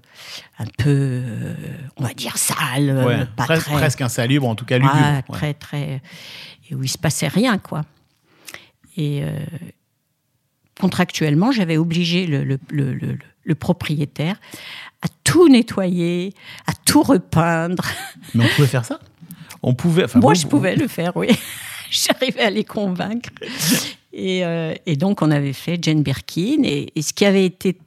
Speaker 2: un peu, euh, on va dire sale,
Speaker 1: Ouais,
Speaker 2: pas
Speaker 1: pres-
Speaker 2: très,
Speaker 1: presque insalubre, en tout cas lugubre.
Speaker 2: Ouais. très, très. Et où il se passait rien, quoi. Et euh, contractuellement, j'avais obligé le, le- le- le- le propriétaire à tout nettoyer, à tout repeindre.
Speaker 1: Mais on pouvait faire ça? On pouvait.
Speaker 2: Moi, je pouvais le faire, oui. J'arrivais à les convaincre. Et, euh, et donc, on avait fait Jane Birkin. Et, et ce qui avait été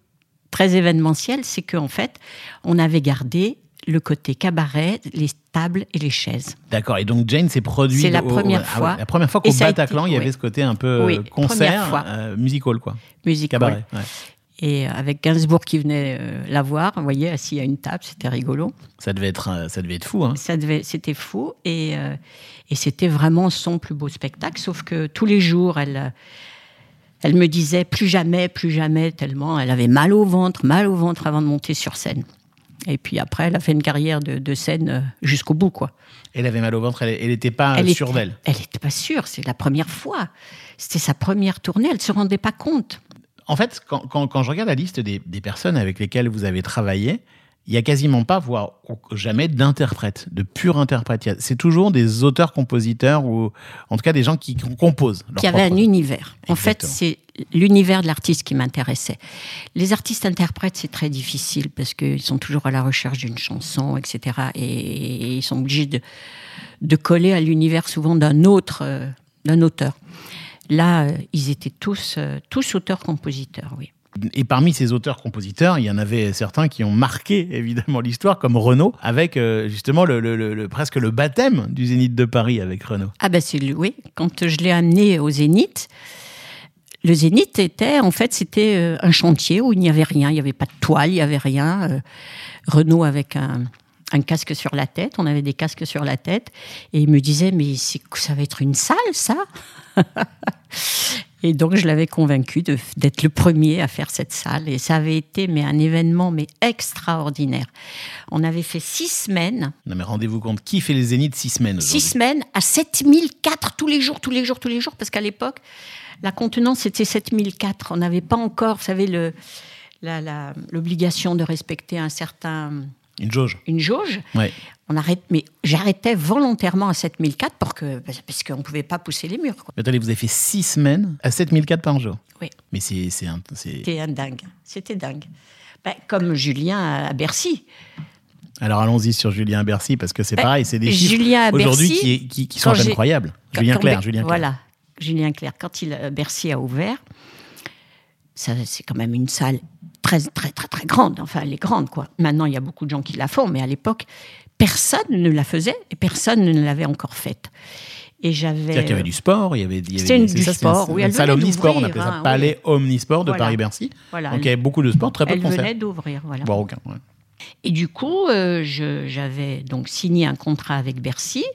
Speaker 2: très événementiel, c'est qu'en fait, on avait gardé le côté cabaret, les tables et les chaises.
Speaker 1: D'accord. Et donc Jane s'est produite.
Speaker 2: C'est la
Speaker 1: au-
Speaker 2: première
Speaker 1: ah
Speaker 2: fois.
Speaker 1: ouais, la première fois qu'au Bataclan,
Speaker 2: été-
Speaker 1: il y avait
Speaker 2: oui.
Speaker 1: ce côté un peu
Speaker 2: Oui,
Speaker 1: euh, concert, euh, musical, quoi.
Speaker 2: Musique
Speaker 1: Cabaret. ouais.
Speaker 2: Et avec Gainsbourg qui venait euh, la voir, vous voyez, assis à une table, c'était rigolo.
Speaker 1: Ça devait être, euh, ça devait être fou. Hein.
Speaker 2: Ça devait, c'était fou et, euh, et c'était vraiment son plus beau spectacle. Sauf que tous les jours, elle, euh, elle me disait plus jamais, plus jamais, tellement elle avait mal au ventre, mal au ventre avant de monter sur scène. Et puis après, elle a fait une carrière de, de scène euh, jusqu'au bout, quoi.
Speaker 1: Elle avait mal au ventre, elle n'était pas
Speaker 2: elle
Speaker 1: sûre d'elle.
Speaker 2: Elle n'était pas sûre, c'est la première fois. C'était sa première tournée, elle ne se rendait pas compte.
Speaker 1: En fait, quand, quand- quand je regarde la liste des, des personnes avec lesquelles vous avez travaillé, il y a quasiment pas, voire jamais d'interprètes, de purs interprètes. Il y a- C'est toujours des auteurs-compositeurs ou en tout cas des gens qui com- composent. leur
Speaker 2: qui avait un univers. En fait, c'est l'univers de l'artiste qui m'intéressait. Les artistes-interprètes, c'est très difficile parce qu'ils sont toujours à la recherche d'une chanson, etc. Et ils sont obligés de, de coller à l'univers souvent d'un autre, euh, d'un auteur. Là, euh, ils étaient tous, euh, tous auteurs-compositeurs, oui.
Speaker 1: Et parmi ces auteurs-compositeurs, il y en avait certains qui ont marqué évidemment l'histoire, comme Renaud, avec euh, justement le, le- le- le- presque le baptême du Zénith de Paris avec Renaud.
Speaker 2: Ah ben c'est lui, oui. Quand je l'ai amené au Zénith, le Zénith était, en fait, c'était un chantier où il n'y avait rien. Il n'y avait pas de toile, il n'y avait rien. Renaud avec un, un casque sur la tête, on avait des casques sur la tête, et il me disait, mais ça va être une salle, ça Et donc, je l'avais convaincu d'être le premier à faire cette salle. Et ça avait été mais, un événement mais extraordinaire. On avait fait six semaines
Speaker 1: Non mais rendez-vous compte, qui fait les Zéniths six semaines
Speaker 2: Six semaines à 7004 tous les jours, tous les jours, tous les jours, parce qu'à l'époque, la contenance c'était 7004. On n'avait pas encore, vous savez, l'obligation de respecter un certain,
Speaker 1: Une jauge.
Speaker 2: une jauge.
Speaker 1: Ouais.
Speaker 2: On arrête, mais j'arrêtais volontairement à 7004 pour que, parce qu'on ne pouvait pas pousser les murs. quoi.
Speaker 1: Attendez, vous avez fait six semaines à 7004 par jour.
Speaker 2: Oui.
Speaker 1: Mais c'est un-
Speaker 2: C'était un dingue. C'était dingue. Ben, comme Julien à Bercy.
Speaker 1: Alors allons-y sur Julien Bercy parce que c'est
Speaker 2: Ben,
Speaker 1: pareil, c'est des chiffres
Speaker 2: Julien
Speaker 1: aujourd'hui
Speaker 2: Bercy,
Speaker 1: qui, qui, qui sont incroyables. Julien Clerc, Julien Clerc.
Speaker 2: Voilà, Julien Clerc. Quand il, euh, Bercy a ouvert, c'est quand même une salle très, très, très, très grande. Enfin, elle est grande, quoi. Maintenant, il y a beaucoup de gens qui la font, mais à l'époque, personne ne la faisait et personne ne l'avait encore faite. Et j'avais.
Speaker 1: C'est-à-dire qu'il y avait du sport, il y avait, il y avait
Speaker 2: une- du
Speaker 1: ça,
Speaker 2: sport,
Speaker 1: une,
Speaker 2: oui,
Speaker 1: une
Speaker 2: elle
Speaker 1: salle omnisport, on appelait ça
Speaker 2: hein,
Speaker 1: palais omnisport de
Speaker 2: Voilà.
Speaker 1: Paris-Bercy.
Speaker 2: Voilà,
Speaker 1: Donc il y
Speaker 2: elle-
Speaker 1: avait beaucoup de sport, très peu
Speaker 2: Elle
Speaker 1: de concerts.
Speaker 2: venait d'ouvrir, voilà.
Speaker 1: Voire aucun. ouais.
Speaker 2: Et du coup, euh, j'avais donc signé un contrat avec Bercy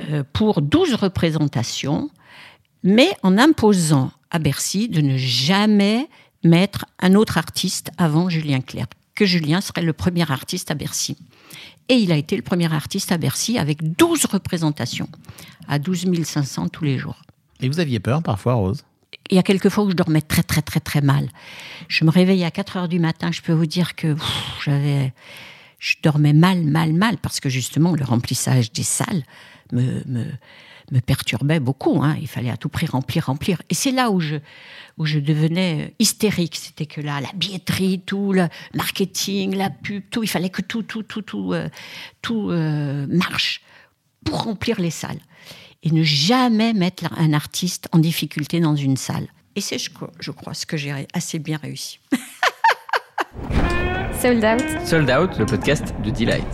Speaker 2: euh, pour 12 représentations, mais en imposant à Bercy de ne jamais mettre un autre artiste avant Julien Clerc, que Julien serait le premier artiste à Bercy. Et il a été le premier artiste à Bercy avec 12 représentations, à 12 500 tous les jours.
Speaker 1: Et vous aviez peur parfois, Rose?
Speaker 2: Il y a quelques fois où je dormais très très très très mal. Je me réveillais à 4 heures du matin, je peux vous dire que j'avais, je dormais mal, mal, mal, parce que justement le remplissage des salles me, me, me perturbait beaucoup. hein. Il fallait à tout prix remplir, remplir. Et c'est là où je, où je devenais hystérique. C'était que là, la billetterie, tout, le marketing, la pub, tout, il fallait que tout, tout, tout, tout, euh, tout euh, marche pour remplir les salles et ne jamais mettre un artiste en difficulté dans une salle. Et c'est, je, crois- je crois, ce que j'ai assez bien réussi.
Speaker 5: Sold Out.
Speaker 7: Sold Out, le podcast de Delight.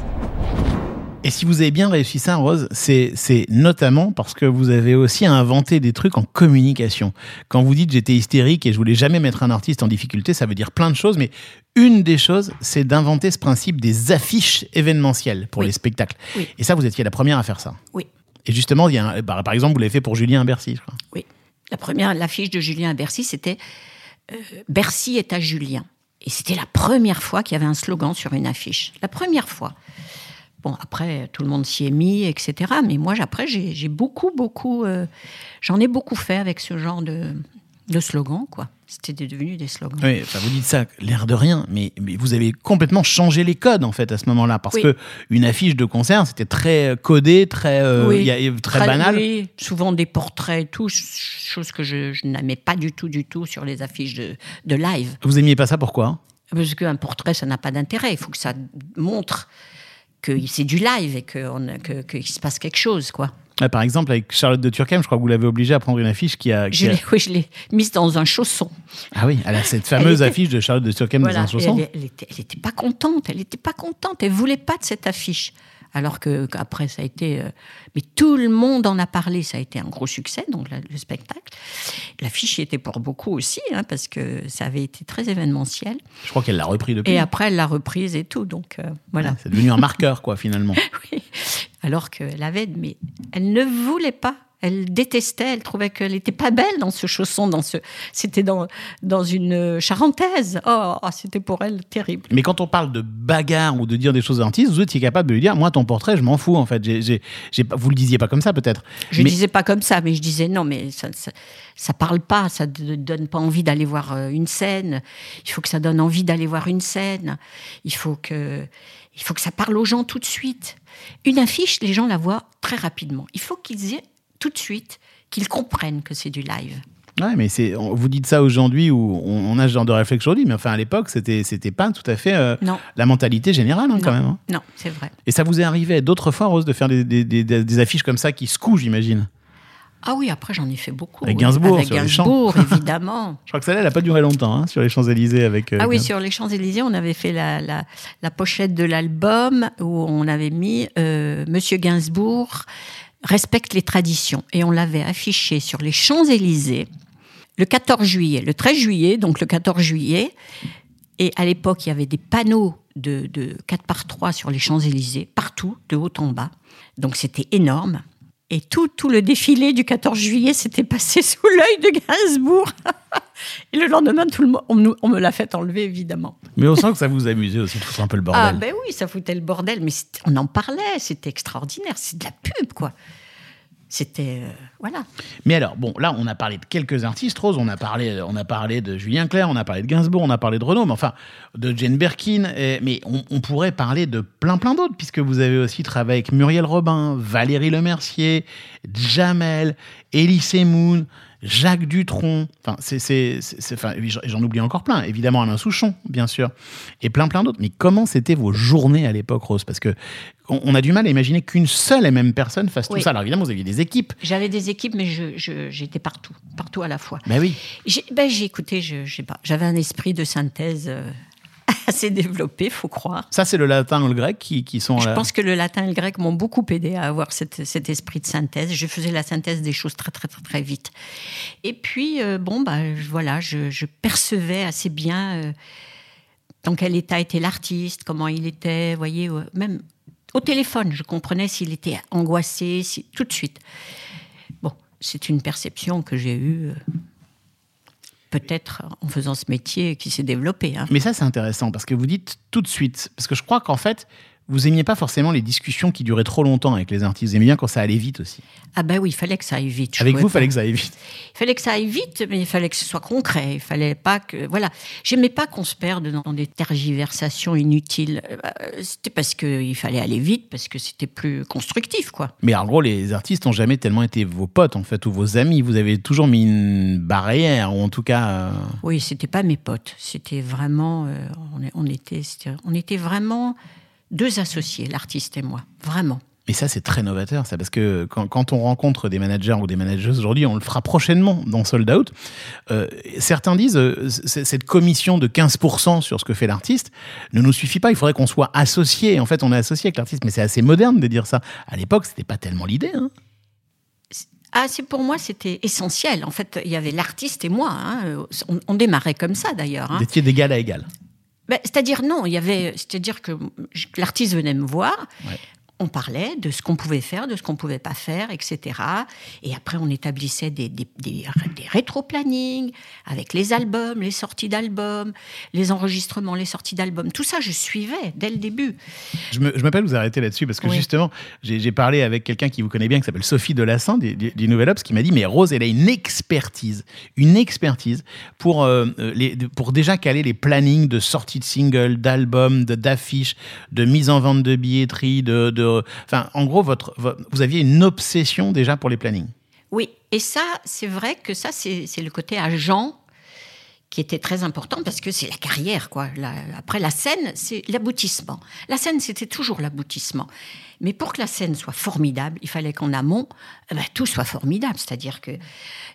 Speaker 1: Et si vous avez bien réussi ça, Rose, c'est c'est notamment parce que vous avez aussi inventé des trucs en communication. Quand vous dites j'étais hystérique et je voulais jamais mettre un artiste en difficulté, ça veut dire plein de choses, mais une des choses, c'est d'inventer ce principe des affiches événementielles pour
Speaker 2: Oui.
Speaker 1: les spectacles.
Speaker 2: Oui.
Speaker 1: Et ça, vous étiez la première à faire ça.
Speaker 2: Oui.
Speaker 1: Et justement, il y a un- par par exemple, vous l'avez fait pour Julien Bercy, je crois.
Speaker 2: Oui. La première, l'affiche de Julien à Bercy, c'était euh, Bercy est à Julien. Et c'était la première fois qu'il y avait un slogan sur une affiche. La première fois. Bon, après, tout le monde s'y est mis, etc. Mais moi, après, j'ai beaucoup, beaucoup. euh, J'en ai beaucoup fait avec ce genre de, de slogan, quoi. C'était devenu des slogans.
Speaker 1: Oui, enfin, vous dites ça, l'air de rien, mais, mais vous avez complètement changé les codes en fait à ce moment-là, parce
Speaker 2: Oui.
Speaker 1: que une affiche de concert, c'était très codé, très, euh,
Speaker 2: Oui.
Speaker 1: très banal.
Speaker 2: oui, souvent des portraits et tout, ch- chose que je, je n'aimais pas du tout, du tout sur les affiches de, de live.
Speaker 1: Vous aimiez pas ça, pourquoi?
Speaker 2: Parce qu'un portrait, ça n'a pas d'intérêt. Il faut que ça montre que c'est du live et que a- que- qu'il se passe quelque chose, quoi.
Speaker 1: Par exemple, avec Charlotte de Turckheim, je crois que vous l'avez obligée à prendre une affiche qui a. qui
Speaker 2: Je
Speaker 1: a-
Speaker 2: oui, je l'ai mise dans un chausson.
Speaker 1: Ah oui, elle a cette fameuse
Speaker 2: était-
Speaker 1: affiche de Charlotte de Turckheim
Speaker 2: Voilà.
Speaker 1: dans un chausson.
Speaker 2: Elle, elle était, elle était pas contente. Elle était pas contente. Elle voulait pas de cette affiche. Alors que qu'après ça a été, euh, mais tout le monde en a parlé. Ça a été un gros succès, donc la- le spectacle. L'affiche y était pour beaucoup aussi, hein, parce que ça avait été très événementiel.
Speaker 1: Je crois qu'elle l'a repris depuis.
Speaker 2: Et après, elle l'a reprise et tout. Donc euh, voilà.
Speaker 1: C'est devenu un marqueur, quoi, finalement.
Speaker 2: Oui. Alors qu'elle avait, mais elle ne voulait pas. Elle détestait, elle trouvait qu'elle n'était pas belle dans ce chausson, dans ce, c'était dans, dans une charentaise. Oh, oh, c'était pour elle terrible.
Speaker 1: Mais quand on parle de bagarre ou de dire des choses artistes, vous étiez capable de lui dire Moi, ton portrait, je m'en fous, en fait. J'ai- Vous le disiez pas comme ça, peut-être.
Speaker 2: Je
Speaker 1: Mais-
Speaker 2: disais pas comme ça, mais je disais non, mais ça, ça, ça parle pas, ça ne donne pas envie d'aller voir euh, une scène. Il faut que ça donne envie d'aller voir une scène. Il faut que, il faut que ça parle aux gens tout de suite. Une affiche, les gens la voient très rapidement. Il faut qu'ils aient tout de suite, qu'ils comprennent que c'est du live.
Speaker 1: Ouais, mais c'est, vous dites ça aujourd'hui où on, on a ce genre de réflexe aujourd'hui, mais enfin à l'époque, c'était, c'était pas tout à fait euh,
Speaker 2: Non.
Speaker 1: la mentalité générale hein, quand même. hein.
Speaker 2: non, c'est vrai.
Speaker 1: Et ça vous est arrivé d'autres fois, Rose, de faire des, des- des- des affiches comme ça qui secouent, j'imagine?
Speaker 2: Ah oui, après j'en ai fait beaucoup.
Speaker 1: Avec. Gainsbourg,
Speaker 2: Avec
Speaker 1: sur les
Speaker 2: Gainsbourg, évidemment.
Speaker 1: Je crois que celle-là, elle n'a pas duré longtemps, hein, sur les Champs-Élysées avec. euh,
Speaker 2: Ah oui,
Speaker 1: Gainsbourg.
Speaker 2: sur les Champs-Élysées, on avait fait la, la, la pochette de l'album où on avait mis euh, Monsieur Gainsbourg respecte les traditions. Et on l'avait affiché sur les Champs-Élysées le 14 juillet, le 13 juillet, donc le 14 juillet. Et à l'époque, il y avait des panneaux de, de 4 par 3 sur les Champs-Élysées, partout, de haut en bas. Donc c'était énorme. Et tout, tout le défilé du 14 juillet s'était passé sous l'œil de Gainsbourg. Et le lendemain, tout le monde, on, on me l'a fait enlever, évidemment.
Speaker 1: Mais on sent que ça vous amusait aussi de foutre un peu le bordel.
Speaker 2: Ah ben oui, ça foutait le bordel, mais on en parlait, c'était extraordinaire, c'est de la pub, quoi. C'était... euh, voilà.
Speaker 1: Mais alors, bon, là, on a parlé de quelques artistes, Rose. On a parlé, on a parlé de Julien Clerc, on a parlé de Gainsbourg, on a parlé de Renaud, mais enfin, de Jane Birkin. mais on, pourrait parler de plein, plein d'autres, puisque vous avez aussi travaillé avec Muriel Robin, Valérie Lemercier, Jamel, Elie Semoun. Jacques Dutronc, enfin, c'est, j'en oublie encore plein, évidemment Alain Souchon, bien sûr, et plein plein d'autres. Mais comment c'était vos journées à l'époque, Rose? Parce que on, on a du mal à imaginer qu'une seule et même personne fasse
Speaker 2: Oui.
Speaker 1: tout ça. Alors évidemment, vous aviez des équipes.
Speaker 2: J'avais des équipes, mais j'étais partout, partout à la fois.
Speaker 1: Ben oui.
Speaker 2: J'ai ben, écouté, je, je sais pas, j'avais un esprit de synthèse euh, assez développé, faut croire.
Speaker 1: Ça, c'est le latin ou le grec qui, qui sont.
Speaker 2: Je
Speaker 1: là.
Speaker 2: pense que le latin et le grec m'ont beaucoup aidé à avoir cette- cet esprit de synthèse. Je faisais la synthèse des choses très très très très vite. Et puis euh, bon bah voilà, je, je percevais assez bien euh, dans quel état était l'artiste, comment il était, voyez, euh, même au téléphone, je comprenais s'il était angoissé, si, tout de suite. Bon, c'est une perception que j'ai eue. euh, Peut-être en faisant ce métier qui s'est développé. hein.
Speaker 1: Mais ça, c'est intéressant parce que vous dites tout de suite. Parce que je crois qu'en fait, vous aimiez pas forcément les discussions qui duraient trop longtemps avec les artistes. Vous aimiez bien quand ça allait vite aussi.
Speaker 2: Ah ben oui, il fallait que ça aille vite.
Speaker 1: Avec vous, il fallait que ça aille vite.
Speaker 2: Il fallait que ça aille vite, mais il fallait que ce soit concret. Il fallait pas que. Voilà. J'aimais pas qu'on se perde dans des tergiversations inutiles. Euh, C'était parce qu'il fallait aller vite, parce que c'était plus constructif, quoi.
Speaker 1: Mais en gros, les artistes ont jamais tellement été vos potes, en fait, ou vos amis. Vous avez toujours mis une barrière, ou en tout cas. euh,
Speaker 2: Oui, c'était pas mes potes. C'était vraiment. euh, on, était, on était vraiment deux associés, l'artiste et moi. Vraiment.
Speaker 1: Mais ça, c'est très novateur, ça, parce que quand, quand on rencontre des managers ou des managers aujourd'hui, on le fera prochainement dans Sold Out. euh, certains disent euh, cette commission de 15% sur ce que fait l'artiste ne nous suffit pas. Il faudrait qu'on soit associé. En fait, on est associé avec l'artiste, mais c'est assez moderne de dire ça. À l'époque, c'était pas tellement l'idée. Hein.
Speaker 2: Ah, pour moi, c'était essentiel. En fait, il y avait l'artiste et moi. hein. On, on démarrait comme ça, d'ailleurs. hein.
Speaker 1: Vous étiez d'égal à égal.
Speaker 2: Ben, c'est-à-dire non, il y avait, c'est-à-dire que l'artiste venait me voir,
Speaker 1: Ouais.
Speaker 2: On parlait de ce qu'on pouvait faire, de ce qu'on pouvait pas faire, etc. Et après, on établissait des, des, des, des rétro-plannings avec les albums, les sorties d'albums, les enregistrements, les sorties d'albums. Tout ça, je suivais dès le début.
Speaker 1: Je de vous arrêter là-dessus parce que
Speaker 2: Oui.
Speaker 1: justement, j'ai parlé avec quelqu'un qui vous connaît bien, qui s'appelle Sophie Delassin du, du, du Nouvel Obs, qui m'a dit Mais Rose, elle a une expertise, une expertise pour, euh, euh, les, pour déjà caler les plannings de sortie de singles, d'albums, de- d'affiches, de, mise en vente de billetterie, de. de- En gros, vous aviez une obsession déjà pour les plannings.
Speaker 2: Oui, et ça, c'est vrai que ça, c'est le côté agent qui était très important parce que c'est la carrière, quoi. Après, la scène, c'est l'aboutissement. La scène, c'était toujours l'aboutissement. Mais pour que la scène soit formidable, il fallait qu'en amont, eh ben, tout soit formidable. C'est-à-dire que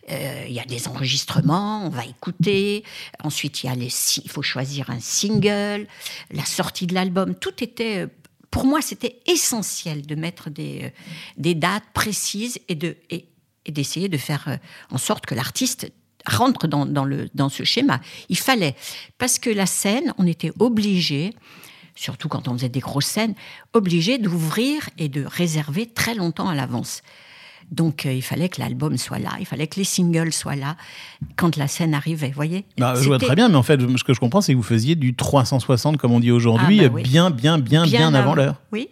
Speaker 2: euh, il y a des enregistrements, on va écouter. Ensuite, il il faut choisir un single, la sortie de l'album. Tout était euh, pour moi, c'était essentiel de mettre des, euh, dates précises et de et, et d'essayer de faire euh, en sorte que l'artiste rentre dans, dans ce schéma. Il fallait, parce que la scène, on était obligé, surtout quand on faisait des grosses scènes, obligé d'ouvrir et de réserver très longtemps à l'avance. Donc euh, il fallait que l'album soit là, il fallait que les singles soient là quand la scène arrivait, voyez
Speaker 1: Bah, je vois très bien, mais en fait, ce que je comprends, c'est que vous faisiez du 360, comme on dit aujourd'hui,
Speaker 2: Ah, bah oui.
Speaker 1: bien, bien, bien, bien, avant l'heure.
Speaker 2: Oui.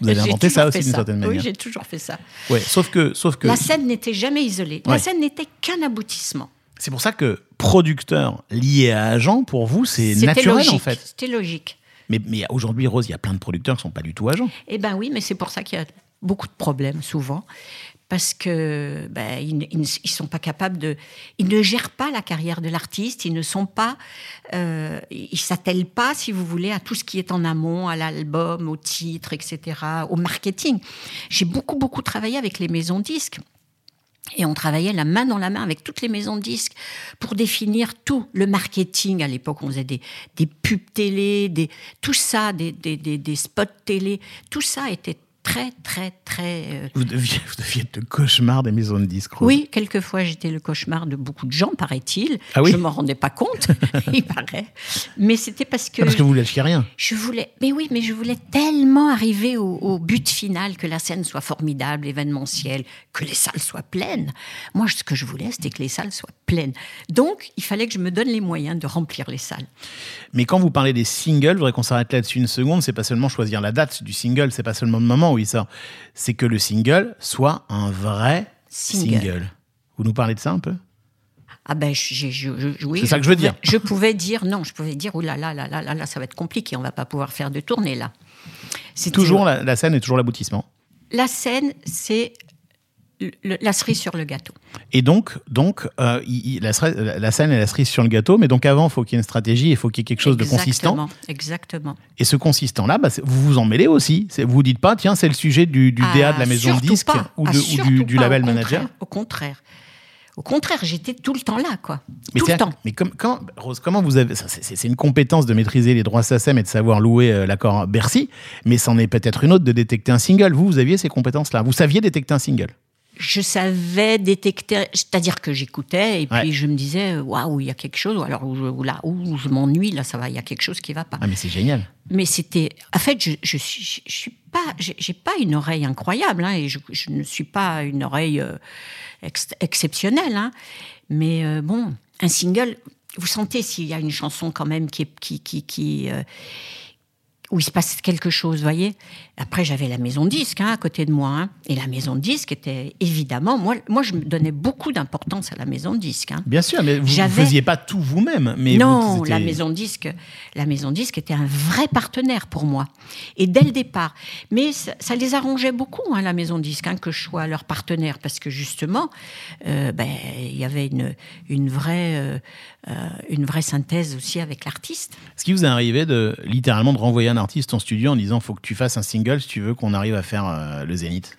Speaker 1: Vous avez inventé ça aussi d'une certaine
Speaker 2: Oui,
Speaker 1: manière.
Speaker 2: j'ai toujours fait ça.
Speaker 1: Ouais, sauf que, sauf que
Speaker 2: La scène n'était jamais isolée.
Speaker 1: Ouais.
Speaker 2: La scène n'était qu'un aboutissement.
Speaker 1: c'est pour ça que producteur lié à agent, pour vous, c'est naturel
Speaker 2: logique.
Speaker 1: en fait.
Speaker 2: C'était logique.
Speaker 1: Mais, mais aujourd'hui, Rose, il y a plein de producteurs qui sont pas du tout agents.
Speaker 2: Eh ben oui, mais c'est pour ça qu'il y a beaucoup de problèmes souvent. Parce que ben, ils, ils sont pas capables de. Ils ne gèrent pas la carrière de l'artiste. Ils ne sont pas. Euh, ils s'attellent pas, si vous voulez, à tout ce qui est en amont, à l'album, au titre, etc., au marketing. J'ai beaucoup, beaucoup travaillé avec les maisons disques. Et on travaillait la main dans la main avec toutes les maisons disques pour définir tout le marketing. À l'époque, on faisait des, pubs télé, des, tout ça, des, des, des spots télé. Tout ça était très, très, très... euh,
Speaker 1: Vous deviez, vous deviez être le cauchemar des maisons de disques.
Speaker 2: Oui, quelquefois, j'étais le cauchemar de beaucoup de gens, paraît-il.
Speaker 1: Ah oui
Speaker 2: Je m'en rendais pas compte, il paraît. Mais c'était parce que...
Speaker 1: Ah, parce que vous lâchiez rien.
Speaker 2: Je voulais, mais oui, mais je voulais tellement arriver au, au but final, que la scène soit formidable, événementielle, que les salles soient pleines. Moi, ce que je voulais, c'était que les salles soient pleines. Donc, il fallait que je me donne les moyens de remplir les salles.
Speaker 1: Mais quand vous parlez des singles, je voudrais qu'on s'arrête là-dessus une seconde. C'est pas seulement choisir la date du single, c'est pas seulement le moment où il sort. C'est que le single soit un vrai single.
Speaker 2: Single.
Speaker 1: Vous nous parlez de ça un peu?
Speaker 2: Ah ben, j'ai- je, je- oui,
Speaker 1: C'est ça que je veux
Speaker 2: pouvais-
Speaker 1: dire.
Speaker 2: Je pouvais dire non, je pouvais dire oh là là là là là là, ça va être compliqué, on va pas pouvoir faire de tournée là. C'était-
Speaker 1: Toujours la, la scène est toujours l'aboutissement.
Speaker 2: La scène, c'est le- la cerise sur le gâteau.
Speaker 1: Et donc, donc euh, il- la, cerise- la scène est la cerise sur le gâteau, mais donc avant, il faut qu'il y ait une stratégie, il faut qu'il y ait quelque chose de consistant.
Speaker 2: Exactement.
Speaker 1: Et ce consistant-là, bah, vous vous en mêlez aussi. Vous vous dites pas, tiens, c'est le sujet du, du DA de la
Speaker 2: Ah,
Speaker 1: maison de
Speaker 2: surtout
Speaker 1: disque
Speaker 2: pas.
Speaker 1: ou,
Speaker 2: Ah,
Speaker 1: de- ou
Speaker 2: surtout
Speaker 1: du, label
Speaker 2: au
Speaker 1: manager.
Speaker 2: contraire, Au contraire. Au contraire, j'étais tout le temps là, quoi.
Speaker 1: Mais,
Speaker 2: tout
Speaker 1: c'est-
Speaker 2: le temps.
Speaker 1: mais comme, comment, Rose, comment vous avez. c'est une compétence de maîtriser les droits SACEM et de savoir louer euh, l'accord Bercy, mais c'en est peut-être une autre de détecter un single. Vous, vous aviez ces compétences-là. Vous saviez détecter un single?
Speaker 2: Je savais détecter, c'est-à-dire que j'écoutais et puis je me disais, waouh, il y a quelque chose, ou alors ou là, où je m'ennuie, là, ça va, il y a quelque chose qui va pas.
Speaker 1: Ah, mais c'est génial.
Speaker 2: Mais c'était, en fait, je, je suis, je suis pas, j'ai pas une oreille incroyable, hein, et je, je ne suis pas une oreille euh, ex- exceptionnelle, hein, mais euh, bon, un single, vous sentez s'il y a une chanson quand même qui, est- qui, qui, qui euh, où il se passe quelque chose, voyez. Après, j'avais la maison de disque hein, à côté de moi, hein, et la maison de disque était évidemment, moi, moi, je me donnais beaucoup d'importance à la maison de disque. hein.
Speaker 1: Bien sûr, mais vous ne faisiez pas tout vous-même. Mais
Speaker 2: non,
Speaker 1: vous,
Speaker 2: la maison disque, la maison disque était un vrai partenaire pour moi. Et dès le départ, mais ça, ça les arrangeait beaucoup, la maison disque, que je sois leur partenaire, parce que justement, euh, ben, il y avait une, une vraie, euh, euh, une vraie synthèse aussi avec l'artiste.
Speaker 1: Est-ce qu'il vous est arrivé de littéralement de renvoyer un artiste en studio en disant faut que tu fasses un single si tu veux qu'on arrive à faire euh, le Zénith?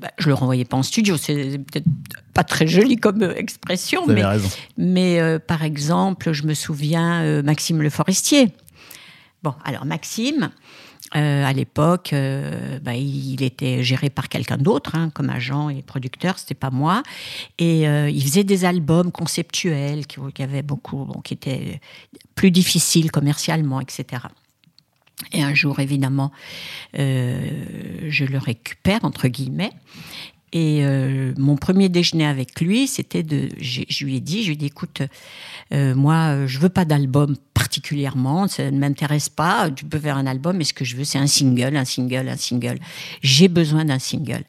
Speaker 2: Ben, je le renvoyais pas en studio, c'est peut-être pas très joli comme euh, expression,
Speaker 1: Vous avez
Speaker 2: mais,
Speaker 1: raison.
Speaker 2: mais euh, par exemple, je me souviens Maxime Le Forestier. Bon, alors Maxime, euh, à l'époque, euh, bah, il était géré par quelqu'un d'autre, hein, comme agent et producteur, c'était pas moi. Et euh, il faisait des albums conceptuels qui, avaient beaucoup, bon, qui étaient plus difficiles commercialement, etc. Et un jour, évidemment, je le récupère, entre guillemets. Et euh, mon premier déjeuner avec lui, c'était de. Je lui ai dit, je lui ai dit, écoute, euh, moi, euh, je veux pas d'album particulièrement, ça ne m'intéresse pas. Tu peux faire un album, mais ce que je veux, c'est un single, un single, un single. J'ai besoin d'un single.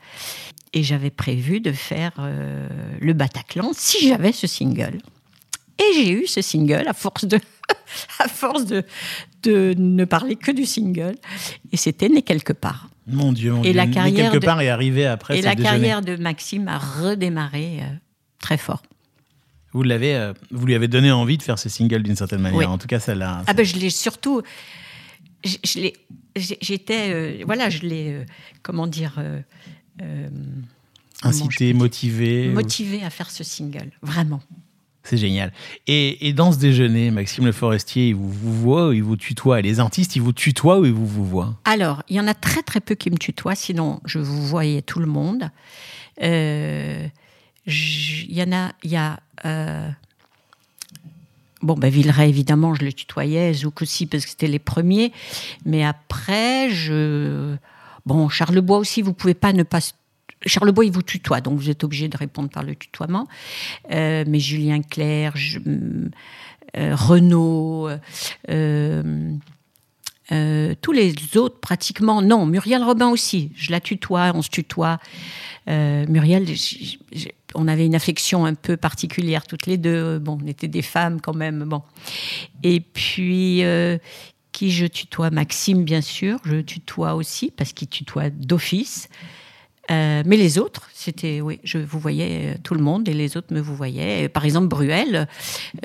Speaker 2: Et j'avais prévu de faire le Bataclan si j'avais ce single. Et j'ai eu ce single à force de, à force de, de ne parler que du single. Et c'était né quelque part.
Speaker 1: Mon Dieu, mon
Speaker 2: Et
Speaker 1: Dieu.
Speaker 2: la carrière
Speaker 1: quelque
Speaker 2: de-
Speaker 1: part est arrivé après
Speaker 2: Et la
Speaker 1: déjeuner.
Speaker 2: carrière de Maxime a redémarré euh, très fort.
Speaker 1: Vous l'avez, euh, vous lui avez donné envie de faire ce single d'une certaine manière.
Speaker 2: Oui.
Speaker 1: En tout cas, ça l'a.
Speaker 2: Ah ben je l'ai surtout, je, je l'ai, j'ai- j'étais, euh, voilà, je l'ai, comment dire,
Speaker 1: incité, motivé.
Speaker 2: motivé à faire ce single, vraiment.
Speaker 1: C'est génial. Et, dans ce déjeuner, Maxime Le Forestier, il vous, voit ou il vous tutoie les artistes, ils vous tutoient ou ils vous vous voient?
Speaker 2: Alors, il y en a très très peu qui me tutoient, sinon je vous voyais tout le monde. Euh, Il y en a, y a. euh, Bon, ben Villeray, évidemment, je le tutoyais, Zouk aussi, parce que c'était les premiers. Mais après, je. Bon, Charlebois aussi, vous pouvez pas ne pas. Charlebois, il vous tutoie, donc vous êtes obligé de répondre par le tutoiement. Euh, mais Julien Clerc, euh, Renaud, euh, tous les autres, pratiquement, non. Muriel Robin aussi, je la tutoie, on se tutoie. Muriel, on avait une affection un peu particulière toutes les deux. Bon, on était des femmes quand même. Bon. Et puis, qui je tutoie? Maxime, bien sûr. Je tutoie aussi, parce qu'il tutoie d'office. Euh, mais les autres, c'était, oui, je vous voyais euh, tout le monde et les autres me vous voyaient. Par exemple, Bruel,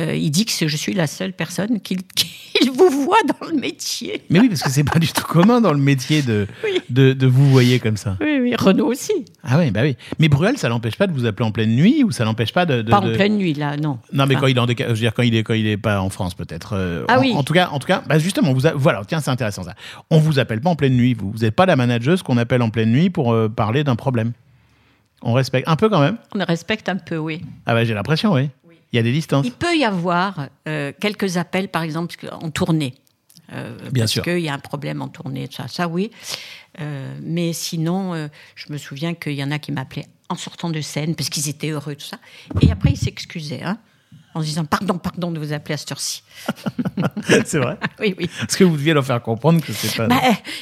Speaker 2: euh, il dit que je suis la seule personne qu'il vous voit dans le métier.
Speaker 1: Mais oui, parce que c'est pas du tout commun dans le métier de,
Speaker 2: Oui.
Speaker 1: de, de vous voyer comme ça.
Speaker 2: Oui, oui, Renaud aussi.
Speaker 1: Ah oui, bah oui. Mais Bruel, ça l'empêche pas de vous appeler en pleine nuit ou ça l'empêche pas de. de-
Speaker 2: Pas
Speaker 1: de-
Speaker 2: en pleine nuit, là, non.
Speaker 1: Non, mais
Speaker 2: Enfin,
Speaker 1: quand il est en déca- je veux dire quand il est quand il est pas en France peut-être. Euh,
Speaker 2: Ah
Speaker 1: en,
Speaker 2: oui.
Speaker 1: En tout cas, en tout cas, bah justement, vous a- voilà, tiens, c'est intéressant ça. On vous appelle pas en pleine nuit, vous. Vous n'êtes pas la manageuse qu'on appelle en pleine nuit pour parler d'un problème. On respecte un peu quand même.
Speaker 2: On respecte un peu, oui.
Speaker 1: Ah bah j'ai l'impression, oui. Il y a des distances.
Speaker 2: Il peut y avoir euh, quelques appels, par exemple, en tournée. Euh,
Speaker 1: Bien
Speaker 2: parce
Speaker 1: sûr.
Speaker 2: qu'il y a un problème en tournée, ça, ça oui. Euh, mais sinon, je me souviens qu'il y en a qui m'appelaient en sortant de scène parce qu'ils étaient heureux, tout ça. Et après, ils s'excusaient, hein, en se disant Pardon, pardon de vous appeler à cette heure-ci.
Speaker 1: c'est vrai.
Speaker 2: Oui, oui.
Speaker 1: Parce que vous deviez leur faire comprendre que c'est pas.
Speaker 2: Bah,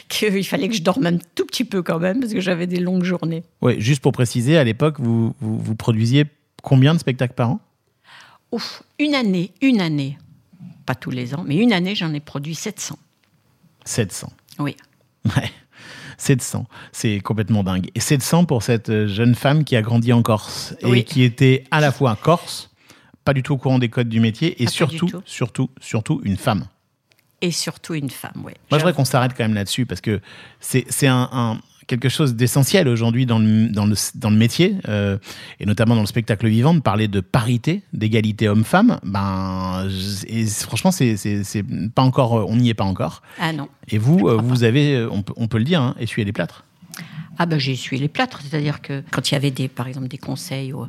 Speaker 2: qu'il fallait que je dorme un tout petit peu quand même parce que j'avais des longues journées.
Speaker 1: Ouais, juste pour préciser, à l'époque, vous, vous, vous produisiez combien de spectacles par an?
Speaker 2: Ouf, une année, une année, pas tous les ans, mais une année, j'en ai produit 700.
Speaker 1: 700.
Speaker 2: Oui.
Speaker 1: Ouais. 700, c'est complètement dingue. Et 700 pour cette euh, jeune femme qui a grandi en Corse et
Speaker 2: Oui.
Speaker 1: qui était à la fois corse, pas du tout au courant des codes du métier, et
Speaker 2: Ah, pas
Speaker 1: surtout,
Speaker 2: tout.
Speaker 1: surtout, surtout une femme.
Speaker 2: Et surtout une femme, oui.
Speaker 1: Moi, je voudrais qu'on s'arrête quand même là-dessus parce que c'est un, un- quelque chose d'essentiel aujourd'hui dans le, dans, le, dans le métier euh, et notamment dans le spectacle vivant de parler de parité, d'égalité homme-femme. Ben, et franchement, c'est pas encore, on n'y est pas encore.
Speaker 2: Ah non.
Speaker 1: Et vous, euh, vous avez, euh, on peut, on peut le dire, hein, essuyé les plâtres.
Speaker 2: Ah ben j'ai essuyé les plâtres, c'est-à-dire que quand il y avait des, par exemple des conseils au,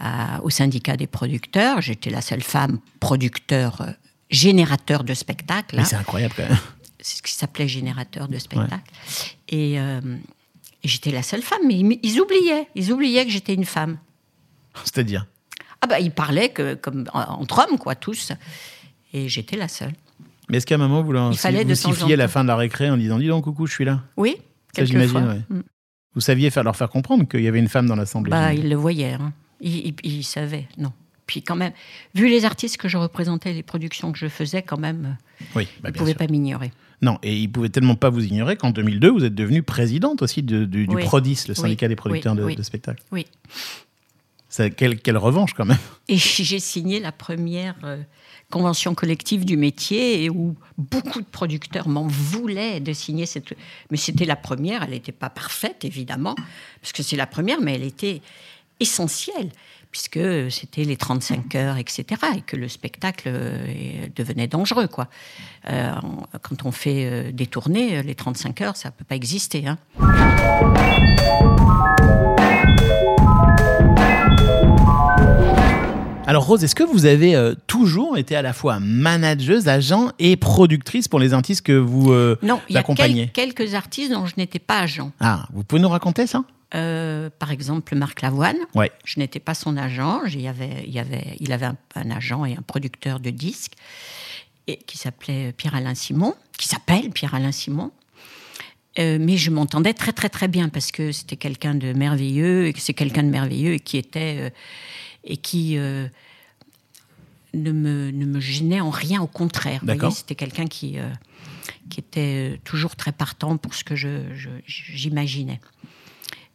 Speaker 2: à- au syndicat des producteurs, j'étais la seule femme producteur euh, générateur de spectacles.
Speaker 1: Mais
Speaker 2: hein.
Speaker 1: c'est incroyable quand même.
Speaker 2: c'est ce qui s'appelait générateur de spectacle. Et, euh, et j'étais la seule femme, mais ils, ils oubliaient, ils oubliaient que j'étais une femme.
Speaker 1: C'est-à-dire?
Speaker 2: Ah bah ils parlaient que, comme entre hommes quoi, tous. Et j'étais la seule.
Speaker 1: Mais est-ce qu'à un moment, vous, leur,
Speaker 2: Il fallait
Speaker 1: vous
Speaker 2: de temps en
Speaker 1: siffliez la fin de la récré en disant Dis donc, coucou, je suis là
Speaker 2: Oui,
Speaker 1: Ça, j'imagine, ouais.
Speaker 2: Mm.
Speaker 1: Vous saviez faire, leur faire comprendre qu'il y avait une femme dans l'assemblée
Speaker 2: Bah, ils le voyaient. Hein. Ils, ils- ils savaient, non. Puis quand même, vu les artistes que je représentais, les productions que je faisais, quand même,
Speaker 1: Oui, bah,
Speaker 2: ils ne pouvaient
Speaker 1: sûr.
Speaker 2: pas m'ignorer.
Speaker 1: Non, et ils pouvaient tellement pas vous ignorer qu'en 2002, vous êtes devenue présidente aussi de- du, du
Speaker 2: Oui.
Speaker 1: PRODIS, le
Speaker 2: Oui,
Speaker 1: syndicat des producteurs
Speaker 2: oui,
Speaker 1: de, de spectacles.
Speaker 2: Oui.
Speaker 1: Quelle, revanche quand même.
Speaker 2: Et j'ai signé la première euh, convention collective du métier où beaucoup de producteurs m'en voulaient de signer cette. Mais c'était la première, elle n'était pas parfaite évidemment, parce que c'est la première, mais elle était essentielle, puisque c'était les 35 heures, etc., et que le spectacle euh, devenait dangereux. Quoi. Euh, quand on fait des tournées, les 35 heures, ça ne peut pas exister. Hein.
Speaker 1: Alors Rose, est-ce que vous avez euh, toujours été à la fois manageuse, agent et productrice pour les artistes que vous euh,
Speaker 2: Non, il y a
Speaker 1: accompagnez
Speaker 2: quel- quelques artistes dont je n'étais pas agent.
Speaker 1: Ah, vous pouvez nous raconter ça?
Speaker 2: Euh, par exemple, Marc Lavoine.
Speaker 1: Ouais.
Speaker 2: Je n'étais pas son agent. Il y avait, il y avait, il avait un, un agent et un producteur de disques et, qui s'appelait Pierre-Alain Simon, qui s'appelle Pierre-Alain Simon. Euh, mais je m'entendais très très très bien parce que c'était quelqu'un de merveilleux et que c'est quelqu'un de merveilleux et qui était euh, et qui euh, ne, me, ne me gênait en rien, au contraire. C'était quelqu'un qui, euh, qui était euh, toujours très partant pour ce que je- je- j'imaginais.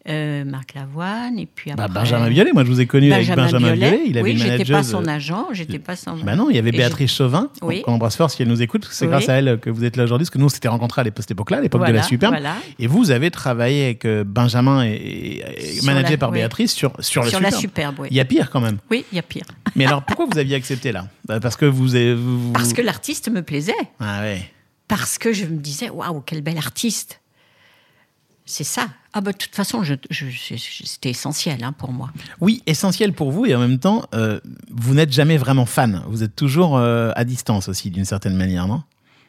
Speaker 2: Euh, Marc Lavoine, et puis après...
Speaker 1: Bah, Benjamin Biolay, moi je vous ai connu avec Benjamin Biolay. Il avait
Speaker 2: oui, j'étais pas son
Speaker 1: euh,
Speaker 2: agent, j'étais pas son...
Speaker 1: Bah non, il y avait
Speaker 2: Et
Speaker 1: Béatrice Chauvin,
Speaker 2: Oui.
Speaker 1: qu'on embrasse fort si elle nous écoute, parce que c'est
Speaker 2: Oui.
Speaker 1: grâce à elle que vous êtes là aujourd'hui, parce que nous on s'était rencontrés à l'époque- cette époque-là, à l'époque de la Superbe.
Speaker 2: voilà.
Speaker 1: Et vous avez travaillé avec euh, Benjamin et, et- et
Speaker 2: Sur
Speaker 1: managé
Speaker 2: la-
Speaker 1: par
Speaker 2: oui.
Speaker 1: Béatrice sur, sur,
Speaker 2: Sur
Speaker 1: la
Speaker 2: la
Speaker 1: Superbe.
Speaker 2: Superbe, oui.
Speaker 1: Il y a pire quand même.
Speaker 2: Oui, il y a pire.
Speaker 1: Mais alors pourquoi vous aviez accepté là? Bah, Parce que vous avez. vous-
Speaker 2: Parce que l'artiste me plaisait.
Speaker 1: Ah ouais.
Speaker 2: Parce que je me disais, waouh, quel bel artiste. C'est ça. Ah bah de toute façon, je, je- je- je- c'était essentiel hein, pour moi.
Speaker 1: Oui, essentiel pour vous et en même temps, euh, vous n'êtes jamais vraiment fan. Vous êtes toujours euh, à distance aussi, d'une certaine manière, non?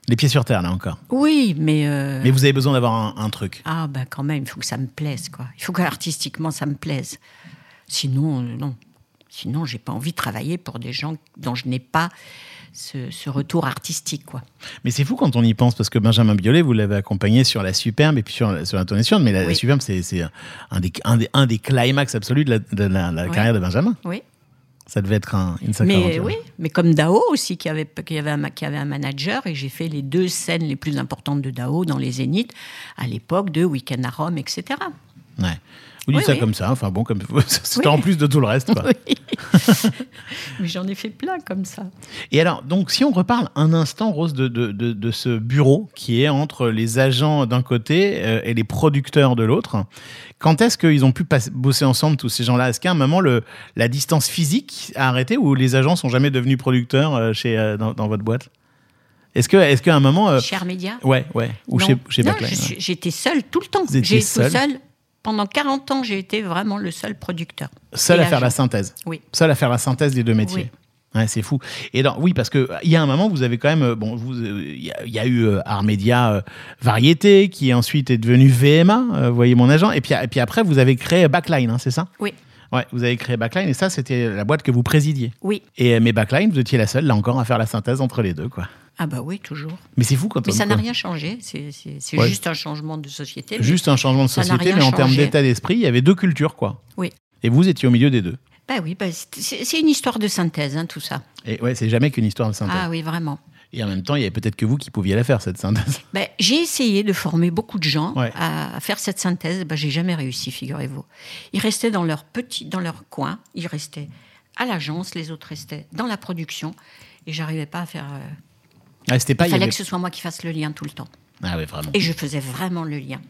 Speaker 1: Les pieds sur terre, là encore.
Speaker 2: Oui, mais... euh,
Speaker 1: Mais vous avez besoin d'avoir un, un truc.
Speaker 2: Ah bah quand même, il faut que ça me plaise, quoi. Il faut que artistiquement ça me plaise. Sinon, non. Sinon, j'ai pas envie de travailler pour des gens dont je n'ai pas ce, ce retour artistique, quoi.
Speaker 1: Mais c'est fou quand on y pense, parce que Benjamin Biolay, vous l'avez accompagné sur la Superbe et puis sur, sur l'intonation, mais la. Superbe, c'est c'est un des, un, des, un des climax absolus de la, de la- la
Speaker 2: Oui.
Speaker 1: carrière de Benjamin.
Speaker 2: Oui.
Speaker 1: Ça devait être un, une sacrée
Speaker 2: Mais
Speaker 1: aventure.
Speaker 2: oui, mais comme Dao aussi, qui avait, qui, avait un, qui avait un manager, et j'ai fait les deux scènes les plus importantes de Dao dans les Zéniths, à l'époque de Week-end à Rome, etc.
Speaker 1: Ouais. Vous dites
Speaker 2: Oui,
Speaker 1: ça
Speaker 2: oui.
Speaker 1: comme ça, enfin bon, comme c'était
Speaker 2: Oui.
Speaker 1: en plus de tout le reste. Quoi.
Speaker 2: Oui. mais j'en ai fait plein comme ça.
Speaker 1: Et alors, donc, si on reparle un instant, Rose, de, de, de, de ce bureau qui est entre les agents d'un côté euh, et les producteurs de l'autre, quand est-ce qu'ils ont pu bosser ensemble, tous ces gens-là? Est-ce qu'à un moment, le, la distance physique a arrêté ou les agents sont jamais devenus producteurs euh, chez, euh, dans, dans votre boîte? Est-ce que- est-ce qu'à un moment. euh,
Speaker 2: Cher Média
Speaker 1: ouais, ouais. Ou
Speaker 2: Non.
Speaker 1: chez, chez ouais.
Speaker 2: J'étais seule tout le temps.
Speaker 1: Vous étiez
Speaker 2: J'ai été
Speaker 1: seule
Speaker 2: seule. Pendant 40 ans, j'ai été vraiment le seul producteur.
Speaker 1: Seul à faire la synthèse.
Speaker 2: Oui.
Speaker 1: Seul à faire la synthèse des deux métiers. Ouais, c'est fou. Et dans- oui, parce que il y a un moment, vous avez quand même, euh, bon, euh, il y, a- il y a eu euh, Art Média euh, Variété, qui ensuite est devenu VMA, euh, vous voyez mon agent, et puis, et puis après, vous avez créé Backline, hein, c'est ça?
Speaker 2: Oui,
Speaker 1: Ouais, vous avez créé Backline, et ça, c'était la boîte que vous présidiez.
Speaker 2: oui.
Speaker 1: Et mais Backline, vous étiez la seule, là encore, à faire la synthèse entre les deux, quoi.
Speaker 2: Ah bah oui, toujours.
Speaker 1: Mais c'est fou quand
Speaker 2: Mais
Speaker 1: on.
Speaker 2: ça n'a rien changé. C'est
Speaker 1: Ouais.
Speaker 2: juste un changement de société. mais-
Speaker 1: Juste un changement de société, mais en termes d'état d'esprit, il y avait deux cultures, quoi.
Speaker 2: Oui.
Speaker 1: Et vous étiez au milieu des deux.
Speaker 2: Bah oui, bah c'est une histoire de synthèse, hein, tout ça.
Speaker 1: Et ouais, c'est jamais qu'une histoire de synthèse.
Speaker 2: Ah oui, vraiment.
Speaker 1: Et en même temps, il y avait peut-être que vous qui pouviez la faire, cette synthèse.
Speaker 2: Ben, j'ai essayé de former beaucoup de gens
Speaker 1: Ouais.
Speaker 2: à, faire cette synthèse. Ben, j'ai jamais réussi, figurez-vous. Ils restaient dans leur petit, dans leur coin. Ils restaient à l'agence. Les autres restaient dans la production. Et j'arrivais pas à faire. euh,
Speaker 1: Ah, c'était pas.
Speaker 2: il fallait
Speaker 1: avait-
Speaker 2: que ce soit moi qui fasse le lien tout le temps.
Speaker 1: Ah, vraiment.
Speaker 2: Et je faisais vraiment le lien,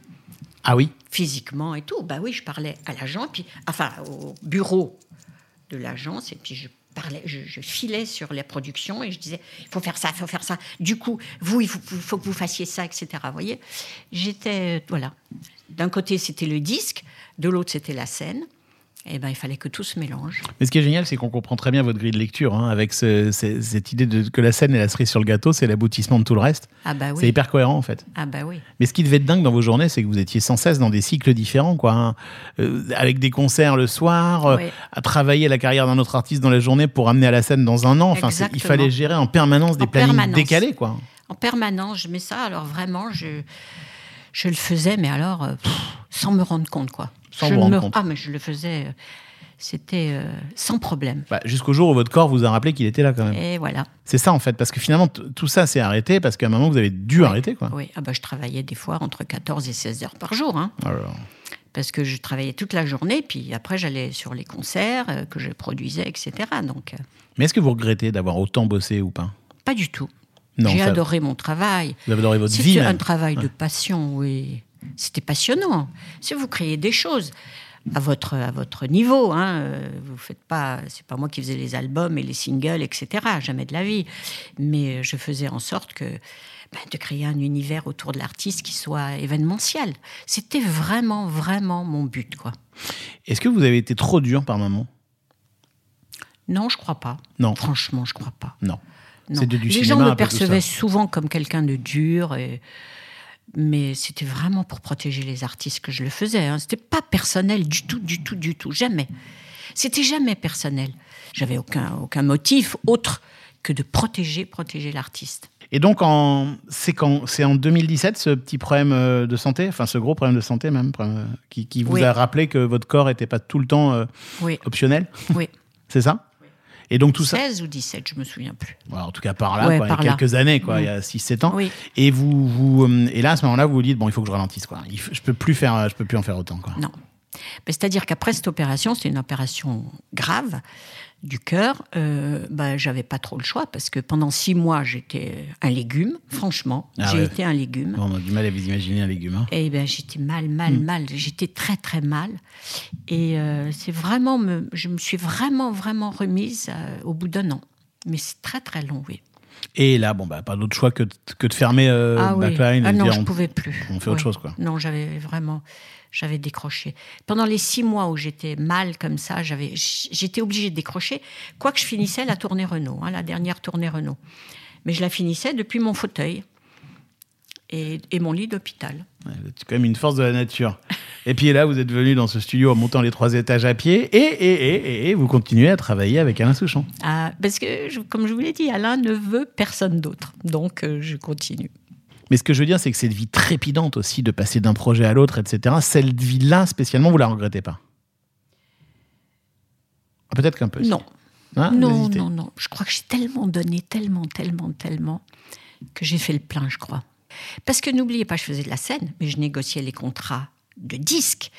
Speaker 1: Ah oui?
Speaker 2: Physiquement et tout. Bah oui, je parlais à l'agent, puis enfin au bureau de l'agence, et puis je parlais, je, je filais sur les productions et je disais, il faut faire ça, il faut faire ça. Du coup, vous, il faut, faut que vous fassiez ça, etc. Vous voyez, j'étais, voilà. D'un côté, c'était le disque, de l'autre, c'était la scène. Et ben, il fallait que tout se mélange.
Speaker 1: Mais ce qui est génial, c'est qu'on comprend très bien votre grille de lecture, hein, avec ce- ce- cette idée de, que la scène est la cerise sur le gâteau, c'est l'aboutissement de tout le reste.
Speaker 2: Ah bah
Speaker 1: C'est
Speaker 2: oui.
Speaker 1: hyper cohérent, en fait.
Speaker 2: Ah bah oui.
Speaker 1: Mais ce qui devait être dingue dans vos journées, c'est que vous étiez sans cesse dans des cycles différents, quoi. hein. Euh, avec des concerts le soir, euh,
Speaker 2: Oui.
Speaker 1: à travailler la carrière d'un autre artiste dans la journée pour amener à la scène dans un an. Enfin, c'est- il fallait gérer en permanence des
Speaker 2: En
Speaker 1: plannings
Speaker 2: permanence.
Speaker 1: décalés, quoi.
Speaker 2: en permanence, je mets ça. Alors vraiment, je, je le faisais, mais alors euh, pff, sans me rendre compte, quoi.
Speaker 1: Sans
Speaker 2: je
Speaker 1: vous
Speaker 2: ne
Speaker 1: rendre
Speaker 2: me-
Speaker 1: compte.
Speaker 2: Ah, mais je le faisais. euh, C'était euh, sans problème.
Speaker 1: Bah, Jusqu'au jour où votre corps vous a rappelé qu'il était là, quand même.
Speaker 2: Et voilà.
Speaker 1: C'est ça, en fait, parce que finalement, tout ça s'est arrêté parce qu'à un moment, vous avez dû arrêter, quoi.
Speaker 2: Oui, ah bah, je travaillais des fois entre 14 et 16 heures par jour. Hein,
Speaker 1: Alors,
Speaker 2: parce que je travaillais toute la journée, puis après, j'allais sur les concerts euh, que je produisais, etc. Donc,
Speaker 1: Mais est-ce que vous regrettez d'avoir autant bossé ou pas?
Speaker 2: Pas du tout. J'ai
Speaker 1: ça-
Speaker 2: adoré mon travail.
Speaker 1: Vous avez adoré votre vie,
Speaker 2: un
Speaker 1: même.
Speaker 2: travail de passion, oui. C'était passionnant. Si vous créez des choses à votre, à votre niveau, hein, euh, vous faites pas. C'est pas moi qui faisais les albums et les singles, etc. Jamais de la vie. Mais euh, je faisais en sorte que ben, de créer un univers autour de l'artiste qui soit événementiel. C'était vraiment, vraiment mon but, quoi.
Speaker 1: Est-ce que vous avez été trop dur par moment
Speaker 2: Non, je crois pas.
Speaker 1: Non.
Speaker 2: Franchement, je crois pas.
Speaker 1: Non.
Speaker 2: Non.
Speaker 1: C'est de- du
Speaker 2: Les gens me percevaient souvent comme quelqu'un de dur, et... mais c'était vraiment pour protéger les artistes que je le faisais. Hein. C'était pas personnel du tout, du tout, du tout, jamais. C'était jamais personnel. J'avais aucun, aucun motif autre que de protéger, protéger l'artiste.
Speaker 1: Et donc, en, c'est, en 2017, ce petit problème euh, de santé, enfin ce gros problème de santé même, euh, qui, qui vous
Speaker 2: Oui.
Speaker 1: a rappelé que votre corps n'était pas tout le temps euh,
Speaker 2: Oui,
Speaker 1: optionnel,
Speaker 2: oui.
Speaker 1: c'est ça? Et donc tout ça,
Speaker 2: 16 ou 17, je me souviens plus.
Speaker 1: Bon, en tout cas par là,
Speaker 2: Ouais,
Speaker 1: quoi, il y a
Speaker 2: par là.
Speaker 1: quelques années, quoi,
Speaker 2: Mm.
Speaker 1: il y a 6-7 ans.
Speaker 2: Oui.
Speaker 1: Et, vous, vous, euh, et là, à ce moment-là, vous vous dites, bon, il faut que je ralentisse. Quoi. Je peux plus faire, je peux plus en faire autant. Quoi.
Speaker 2: Non. C'est-à-dire qu'après cette opération, c'était une opération grave du cœur. Euh, bah, j'avais pas trop le choix parce que pendant six mois, j'étais un légume. Franchement,
Speaker 1: Ah
Speaker 2: j'ai
Speaker 1: ouais.
Speaker 2: été un légume.
Speaker 1: On a du mal à vous imaginer un légume. hein.
Speaker 2: Et ben j'étais mal, mal,
Speaker 1: Hmm.
Speaker 2: mal. J'étais très, très mal. Et euh, c'est vraiment, me, je me suis vraiment, vraiment remise euh, au bout d'un an. Mais c'est très, très long, oui.
Speaker 1: Et là, bon, bah, pas d'autre choix que de, que de fermer euh,
Speaker 2: ah.
Speaker 1: Backline et
Speaker 2: Ah
Speaker 1: de
Speaker 2: non,
Speaker 1: dire,
Speaker 2: je
Speaker 1: on-
Speaker 2: pouvais plus.
Speaker 1: on fait autre chose, quoi.
Speaker 2: Non, j'avais vraiment, j'avais décroché. Pendant les six mois où j'étais mal comme ça, j'avais, j'étais obligée de décrocher. Quoique je finissais la tournée Renault, hein, la dernière tournée Renault. Mais je la finissais depuis mon fauteuil et, et mon lit d'hôpital.
Speaker 1: Ouais, vous êtes quand même une force de la nature. Et puis là, vous êtes venu dans ce studio en montant les trois étages à pied et, et, et, vous continuez à travailler avec Alain Souchon.
Speaker 2: Ah, parce que, je- comme je vous l'ai dit, Alain ne veut personne d'autre. Donc, euh, je continue.
Speaker 1: Mais ce que je veux dire, c'est que cette vie trépidante aussi de passer d'un projet à l'autre, etc., cette vie-là, spécialement, vous la regrettez pas? Ah, Peut-être qu'un peu.
Speaker 2: Non,
Speaker 1: Hein,
Speaker 2: non, non, non. Je crois que j'ai tellement donné, tellement, tellement, tellement, que j'ai fait le plein, je crois. Parce que n'oubliez pas, je faisais de la scène, mais je négociais les contrats de disques.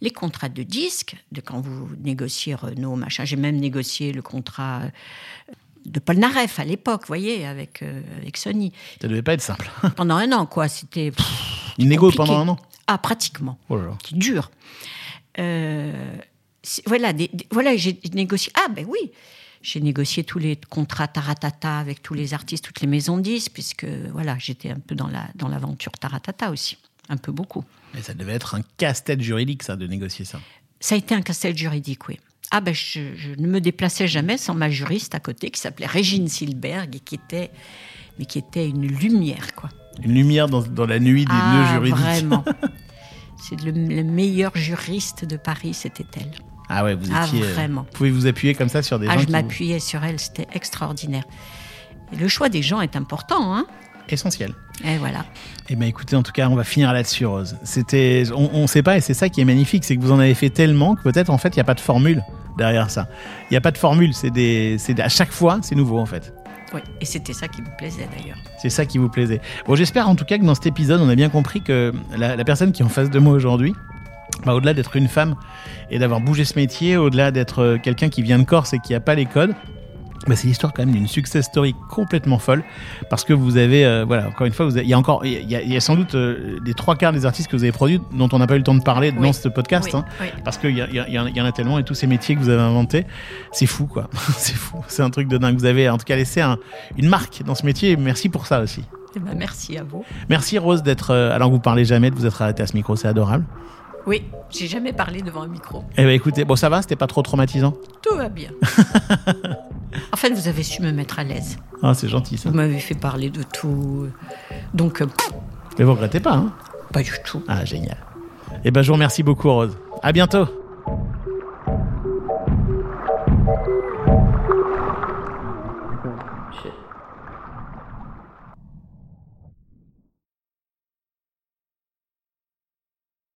Speaker 2: Les contrats de disques, de quand vous négociez Renault, machin. J'ai même négocié le contrat euh, de Paul Naref à l'époque, vous voyez, avec, euh, avec Sony.
Speaker 1: Ça devait pas être simple.
Speaker 2: Pendant un an, quoi. C'était. pff,
Speaker 1: Une négo
Speaker 2: compliqué.
Speaker 1: pendant un an?
Speaker 2: Ah, pratiquement.
Speaker 1: Oh.
Speaker 2: C'est dur. Euh, voilà, des- des- voilà, j'ai négocié. Ah ben oui, j'ai négocié tous les contrats Taratata avec tous les artistes, toutes les maisons de disques, puisque voilà, j'étais un peu dans la dans l'aventure Taratata aussi, un peu beaucoup.
Speaker 1: Mais ça devait être un casse-tête juridique, ça, de négocier ça.
Speaker 2: Ça a été un casse juridique, oui. Ah ben je, je ne me déplaçais jamais sans ma juriste à côté qui s'appelait Régine Silberg et qui était mais qui était une lumière quoi.
Speaker 1: Une lumière dans, dans la nuit des
Speaker 2: ah
Speaker 1: nœuds juridiques.
Speaker 2: vraiment. C'est le, le meilleur juriste de Paris, c'était elle.
Speaker 1: Ah ouais, vous
Speaker 2: Ah,
Speaker 1: étiez. euh,
Speaker 2: vraiment.
Speaker 1: Vous pouvez vous appuyer comme ça sur des
Speaker 2: Ah,
Speaker 1: gens
Speaker 2: je
Speaker 1: qui
Speaker 2: m'appuyais sur elle, c'était extraordinaire. Et le choix des gens est important, hein
Speaker 1: essentiel.
Speaker 2: Et voilà.
Speaker 1: Eh bien, écoutez, en tout cas, on va finir là-dessus, Rose. C'était, on ne sait pas, et c'est ça qui est magnifique, c'est que vous en avez fait tellement que peut-être, en fait, il n'y a pas de formule derrière ça. Il n'y a pas de formule, c'est des, c'est à chaque fois, c'est nouveau, en fait.
Speaker 2: Oui, et c'était ça qui me plaisait d'ailleurs.
Speaker 1: C'est ça qui vous plaisait. Bon, j'espère en tout cas que dans cet épisode, on a bien compris que la, la personne qui est en face de moi aujourd'hui, bah, au-delà d'être une femme et d'avoir bougé ce métier, au-delà d'être euh, quelqu'un qui vient de Corse et qui n'a pas les codes, bah, c'est l'histoire quand même d'une success story complètement folle parce que vous avez euh, voilà encore une fois il y a encore il y a, il y a sans doute euh, des trois quarts des artistes que vous avez produits dont on n'a pas eu le temps de parler dans ce podcast
Speaker 2: Oui,
Speaker 1: hein,
Speaker 2: oui.
Speaker 1: parce qu'il y, en a- tellement et tous ces métiers que vous avez inventés c'est fou quoi. C'est fou. C'est un truc de dingue. Vous avez en tout cas laissé un- une marque dans ce métier et merci pour ça aussi.
Speaker 2: Eh ben, merci à vous.
Speaker 1: merci Rose d'être euh, alors que vous parlez jamais de vous être arrêté à ce micro. C'est adorable
Speaker 2: Oui, j'ai jamais parlé devant un micro.
Speaker 1: eh ben écoutez bon ça va c'était pas trop traumatisant
Speaker 2: Tout va bien. enfin, vous avez su me mettre à l'aise.
Speaker 1: ah c'est gentil ça
Speaker 2: Vous m'avez fait parler de tout. Donc, euh,
Speaker 1: mais vous regrettez pas hein
Speaker 2: pas du tout.
Speaker 1: ah génial eh ben je vous remercie beaucoup Rose à bientôt